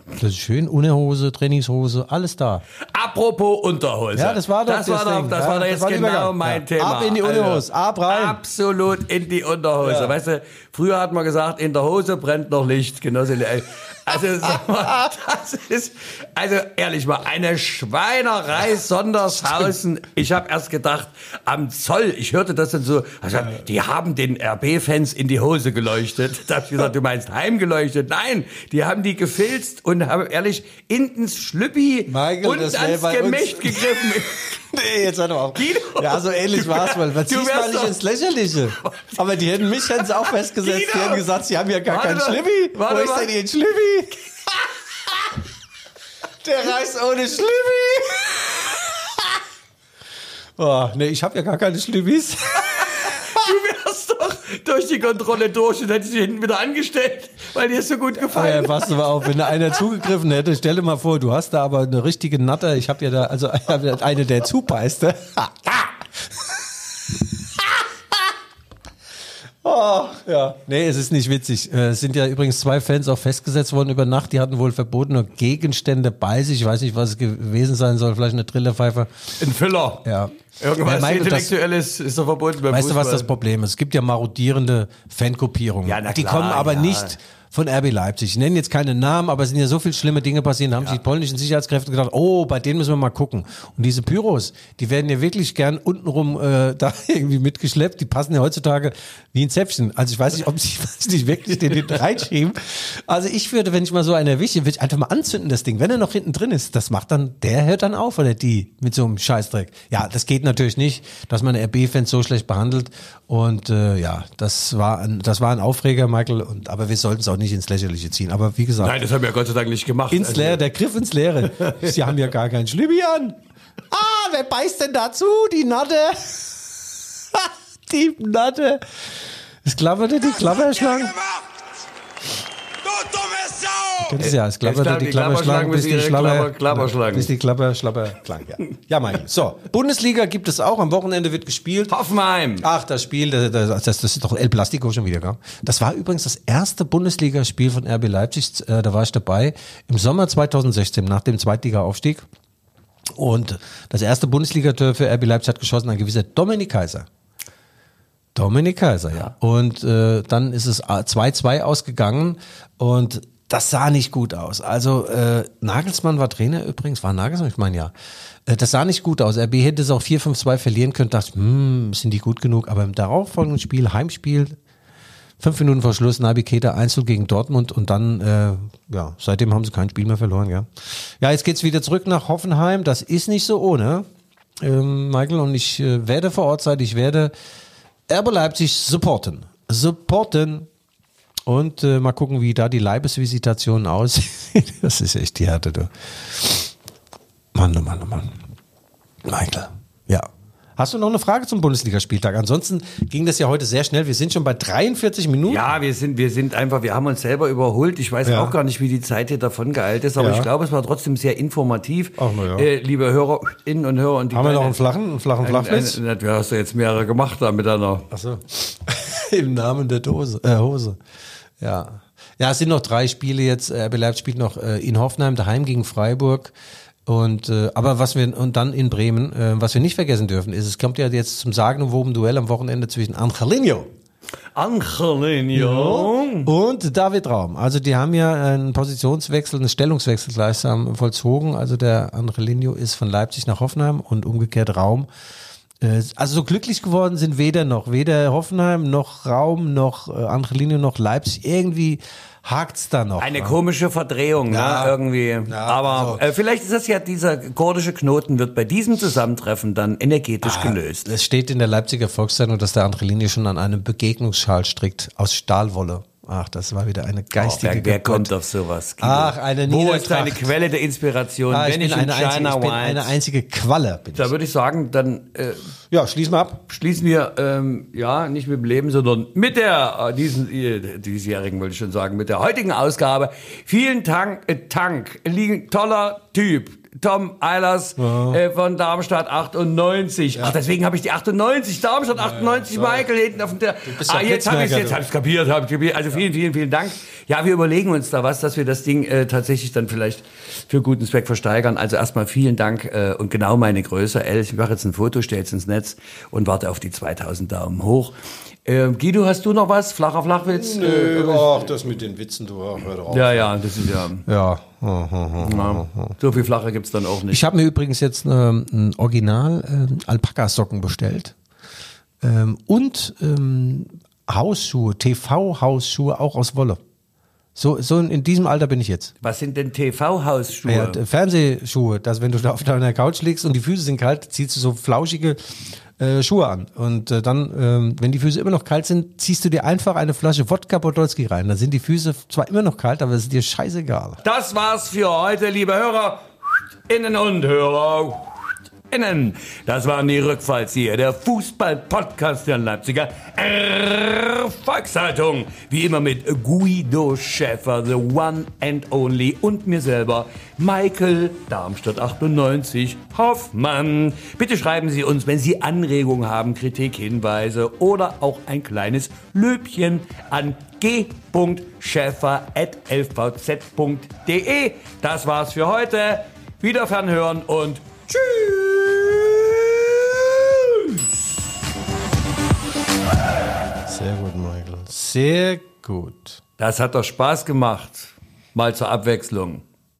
Das ist schön, Unterhose, Trainingshose, alles da. Apropos Unterhose. Ja, das war doch das das war doch, das Ja, war doch jetzt genau mein. Thema. Also, Ab in die Unterhose, ab rein. Absolut in die Unterhose. Weißt du, früher hat man gesagt, in der Hose brennt noch Licht. Äh, Also, mal, das ist, also ehrlich mal, eine Schweinerei Sondershausen. Ich habe erst gedacht, am Zoll, ich hörte das dann so, also, die haben den RB-Fans in die Hose geleuchtet. Da hab ich gesagt, du meinst heimgeleuchtet? Nein, die haben die gefilzt und haben ehrlich in ins Schlüppi Michael, und das ans Gemächt gegriffen. Nee, jetzt hör doch auf. Guido. Ja, so ähnlich war es mal. Ziehst wärst mal nicht ins Lächerliche. Aber die hätten mich hätten sie auch festgesetzt. Die Guido. hätten gesagt, sie haben ja gar Warte keinen mal. Schlippi. Wo Warte ist mal. denn ihr Schlippi? Der reist ohne Schlippi. Oh, nee, ich habe ja gar keine Schlippis. Du wärst doch durch die Kontrolle durch und hättest dich hinten wieder angestellt, weil dir es so gut gefallen hat. pass aber auf, wenn da einer zugegriffen hätte, stell dir mal vor, du hast da aber eine richtige Natter. Ich habe ja da, also eine, der zubeißt. Oh, ja. Nee, es ist nicht witzig. Äh, Es sind ja übrigens zwei Fans auch festgesetzt worden über Nacht. Die hatten wohl verbotene Gegenstände bei sich. Ich weiß nicht, was es gewesen sein soll. Vielleicht eine Trillerpfeife. Ein Füller. Ja. Irgendwas Ja, Michael, das- Intellektuelles ist doch verboten beim Weißt du, was Fußball. das Problem ist? Es gibt ja marodierende Fankopierungen. Ja, na die klar, kommen aber ja. nicht von RB Leipzig. Ich nenne jetzt keine Namen, aber es sind ja so viele schlimme Dinge passiert. Da haben sich die polnischen Sicherheitskräfte gedacht, oh, bei denen müssen wir mal gucken. Und diese Pyros, die werden ja wirklich gern untenrum äh, da irgendwie mitgeschleppt. Die passen ja heutzutage wie ein Zäpfchen. Also ich weiß nicht, ob sie nicht wirklich den hinten reinschieben. Also ich würde, wenn ich mal so einen erwische, würde ich einfach mal anzünden, das Ding. Wenn er noch hinten drin ist, das macht dann, der hört dann auf oder die mit so einem Scheißdreck. Ja, das geht natürlich nicht, dass man RB-Fans so schlecht behandelt. Und äh, ja, das war ein, das war ein Aufreger, Michael. Und aber wir sollten es auch nicht ins Lächerliche ziehen. Aber wie gesagt, Nein, das haben wir Gott sei Dank nicht gemacht. ins Also, Leere, der Griff ins Leere. Sie haben ja gar keinen Schlüppi an. Ah, wer beißt denn dazu? Die Natte. die Natte. Das klapperte die Klapperschlangen. Du dumme Sau! Kennst du ja, es klapperte Ja, die die Klapperschlangen, bis die Schlapper, Klapper- Klapperschlangen. bis die Klapper, Schlapper klang. Ja, ja Michael. So, Bundesliga gibt es auch. Am Wochenende wird gespielt. Hoffenheim. Ach, das Spiel, das, das, das ist doch El Plastico schon wieder, gell? Das war übrigens das erste Bundesligaspiel von RB Leipzig, äh, da war ich dabei, im Sommer 2016, nach dem Zweitliga-Aufstieg. Und das erste Bundesligator für RB Leipzig hat geschossen ein gewisser Dominik Kaiser. Dominik Kaiser, ja. Und äh, dann ist es 2-2 ausgegangen und das sah nicht gut aus. Also äh, Nagelsmann war Trainer übrigens, war Nagelsmann, ich meine ja. Äh, das sah nicht gut aus. RB hätte es auch 4-5-2 verlieren können, dachte, hm, sind die gut genug. Aber im darauffolgenden Spiel, Heimspiel, fünf Minuten vor Schluss, Nabi Keita Einzel gegen Dortmund und dann, äh, ja, seitdem haben sie kein Spiel mehr verloren, ja. Ja, jetzt geht's wieder zurück nach Hoffenheim. Das ist nicht so ohne, ähm, Michael, und ich äh, werde vor Ort sein, ich werde RB Leipzig supporten. Supporten. Und äh, mal gucken, wie da die Leibesvisitation aussieht. das ist echt die Härte, du. Mann, oh Mann, oh Mann. Michael. Hast du noch eine Frage zum Bundesligaspieltag? Ansonsten ging das ja heute sehr schnell. Wir sind schon bei 43 Minuten. Ja, wir sind, wir sind einfach, wir haben uns selber überholt. Ich weiß Ja. auch gar nicht, wie die Zeit hier davon geeilt ist, aber Ja. ich glaube, es war trotzdem sehr informativ. Ach, na ja. äh, liebe Hörerinnen und Hörer und die Haben wir noch einen flachen, einen flachen Flachwitz? Ein- ein- Du hast ja jetzt mehrere gemacht da mit einer. Ach so. Im Namen der Dose, äh, Hose. Ja. Ja, es sind noch drei Spiele jetzt. RB Leipzig spielt noch äh, in Hoffenheim, daheim gegen Freiburg. Und äh, aber was wir und dann in Bremen, äh, was wir nicht vergessen dürfen, ist, es kommt ja jetzt zum sagenumwoben Duell am Wochenende zwischen Angelino Angelino. und David Raum. Also die haben ja einen Positionswechsel, einen Stellungswechsel gleichsam vollzogen. Also der Angelino ist von Leipzig nach Hoffenheim und umgekehrt Raum. Äh, Also so glücklich geworden sind weder noch, weder Hoffenheim noch Raum noch äh, Angelino noch Leipzig. Irgendwie hakt's da noch. Eine ne? komische Verdrehung, Ja. ne, irgendwie. Ja, Aber also- äh, vielleicht ist das ja, dieser kurdische Knoten wird bei diesem Zusammentreffen dann energetisch Ah, gelöst. Es steht in der Leipziger Volkszeitung, dass der Angelini schon an einem Begegnungsschal strickt aus Stahlwolle. Ach, das war wieder eine Oh, geistige wer, wer kommt auf sowas? Guido? Ach, eine Wo ist deine Quelle der Inspiration? Ah, ich Wenn bin ich eine in einzige, China ich bin eine einzige Qualle. Bin Da ich. würde ich sagen, dann äh, Ja, schließen wir ab. schließen wir ähm, ja nicht mit dem Leben, sondern mit der äh, diesen äh, diesjährigen wollte ich schon sagen, mit der heutigen Ausgabe. Vielen Dank, äh, Tank, liegen toller Typ. Tom Eilers äh, von Darmstadt 98. Ach, deswegen habe ich die 98, Darmstadt 98, Michael hinten auf dem ja Ah, jetzt habe ich habe ich kapiert, habe ich kapiert. Also vielen, vielen, vielen Dank. Ja, wir überlegen uns da was, dass wir das Ding äh, tatsächlich dann vielleicht für guten Zweck versteigern. Also erstmal vielen Dank äh, und genau meine Größe. L, ich mache jetzt ein Foto, stelle es ins Netz und warte auf die 2000 Daumen hoch. Äh, Guido, hast du noch was? Flacher Flachwitz? Äh, ach, das mit den Witzen, du hör doch auf. ja, ja, das ist ja. Ja. So viel flacher gibt's dann auch nicht. Ich habe mir übrigens jetzt ähm, ein Original äh, Alpaka-Socken bestellt. Ähm, und ähm, Hausschuhe, TV-Hausschuhe auch aus Wolle. So, so in, diesem Alter bin ich jetzt. Was sind denn TV-Hausschuhe? Ja, d- Fernsehschuhe, dass wenn du da auf deiner Couch liegst und die Füße sind kalt, ziehst du so flauschige äh, Schuhe an. Und äh, dann, ähm, wenn die Füße immer noch kalt sind, ziehst du dir einfach eine Flasche Wodka Podolski rein. Dann sind die Füße zwar immer noch kalt, aber es ist dir scheißegal. Das war's für heute, liebe Hörer, innen und Hörer. Innen. Das waren die Rückfallzieher, der Fußball-Podcast der Leipziger Volkszeitung. Wie immer mit Guido Schäfer, the one and only, und mir selber, Michael Darmstadt 98 Hoffmann. Bitte schreiben Sie uns, wenn Sie Anregungen haben, Kritik, Hinweise oder auch ein kleines Löbchen an g.schäfer.lvz.de. Das war's für heute. Wieder fernhören und tschüss. Sehr gut, Michael. Sehr gut. Das hat doch Spaß gemacht. Mal zur Abwechslung.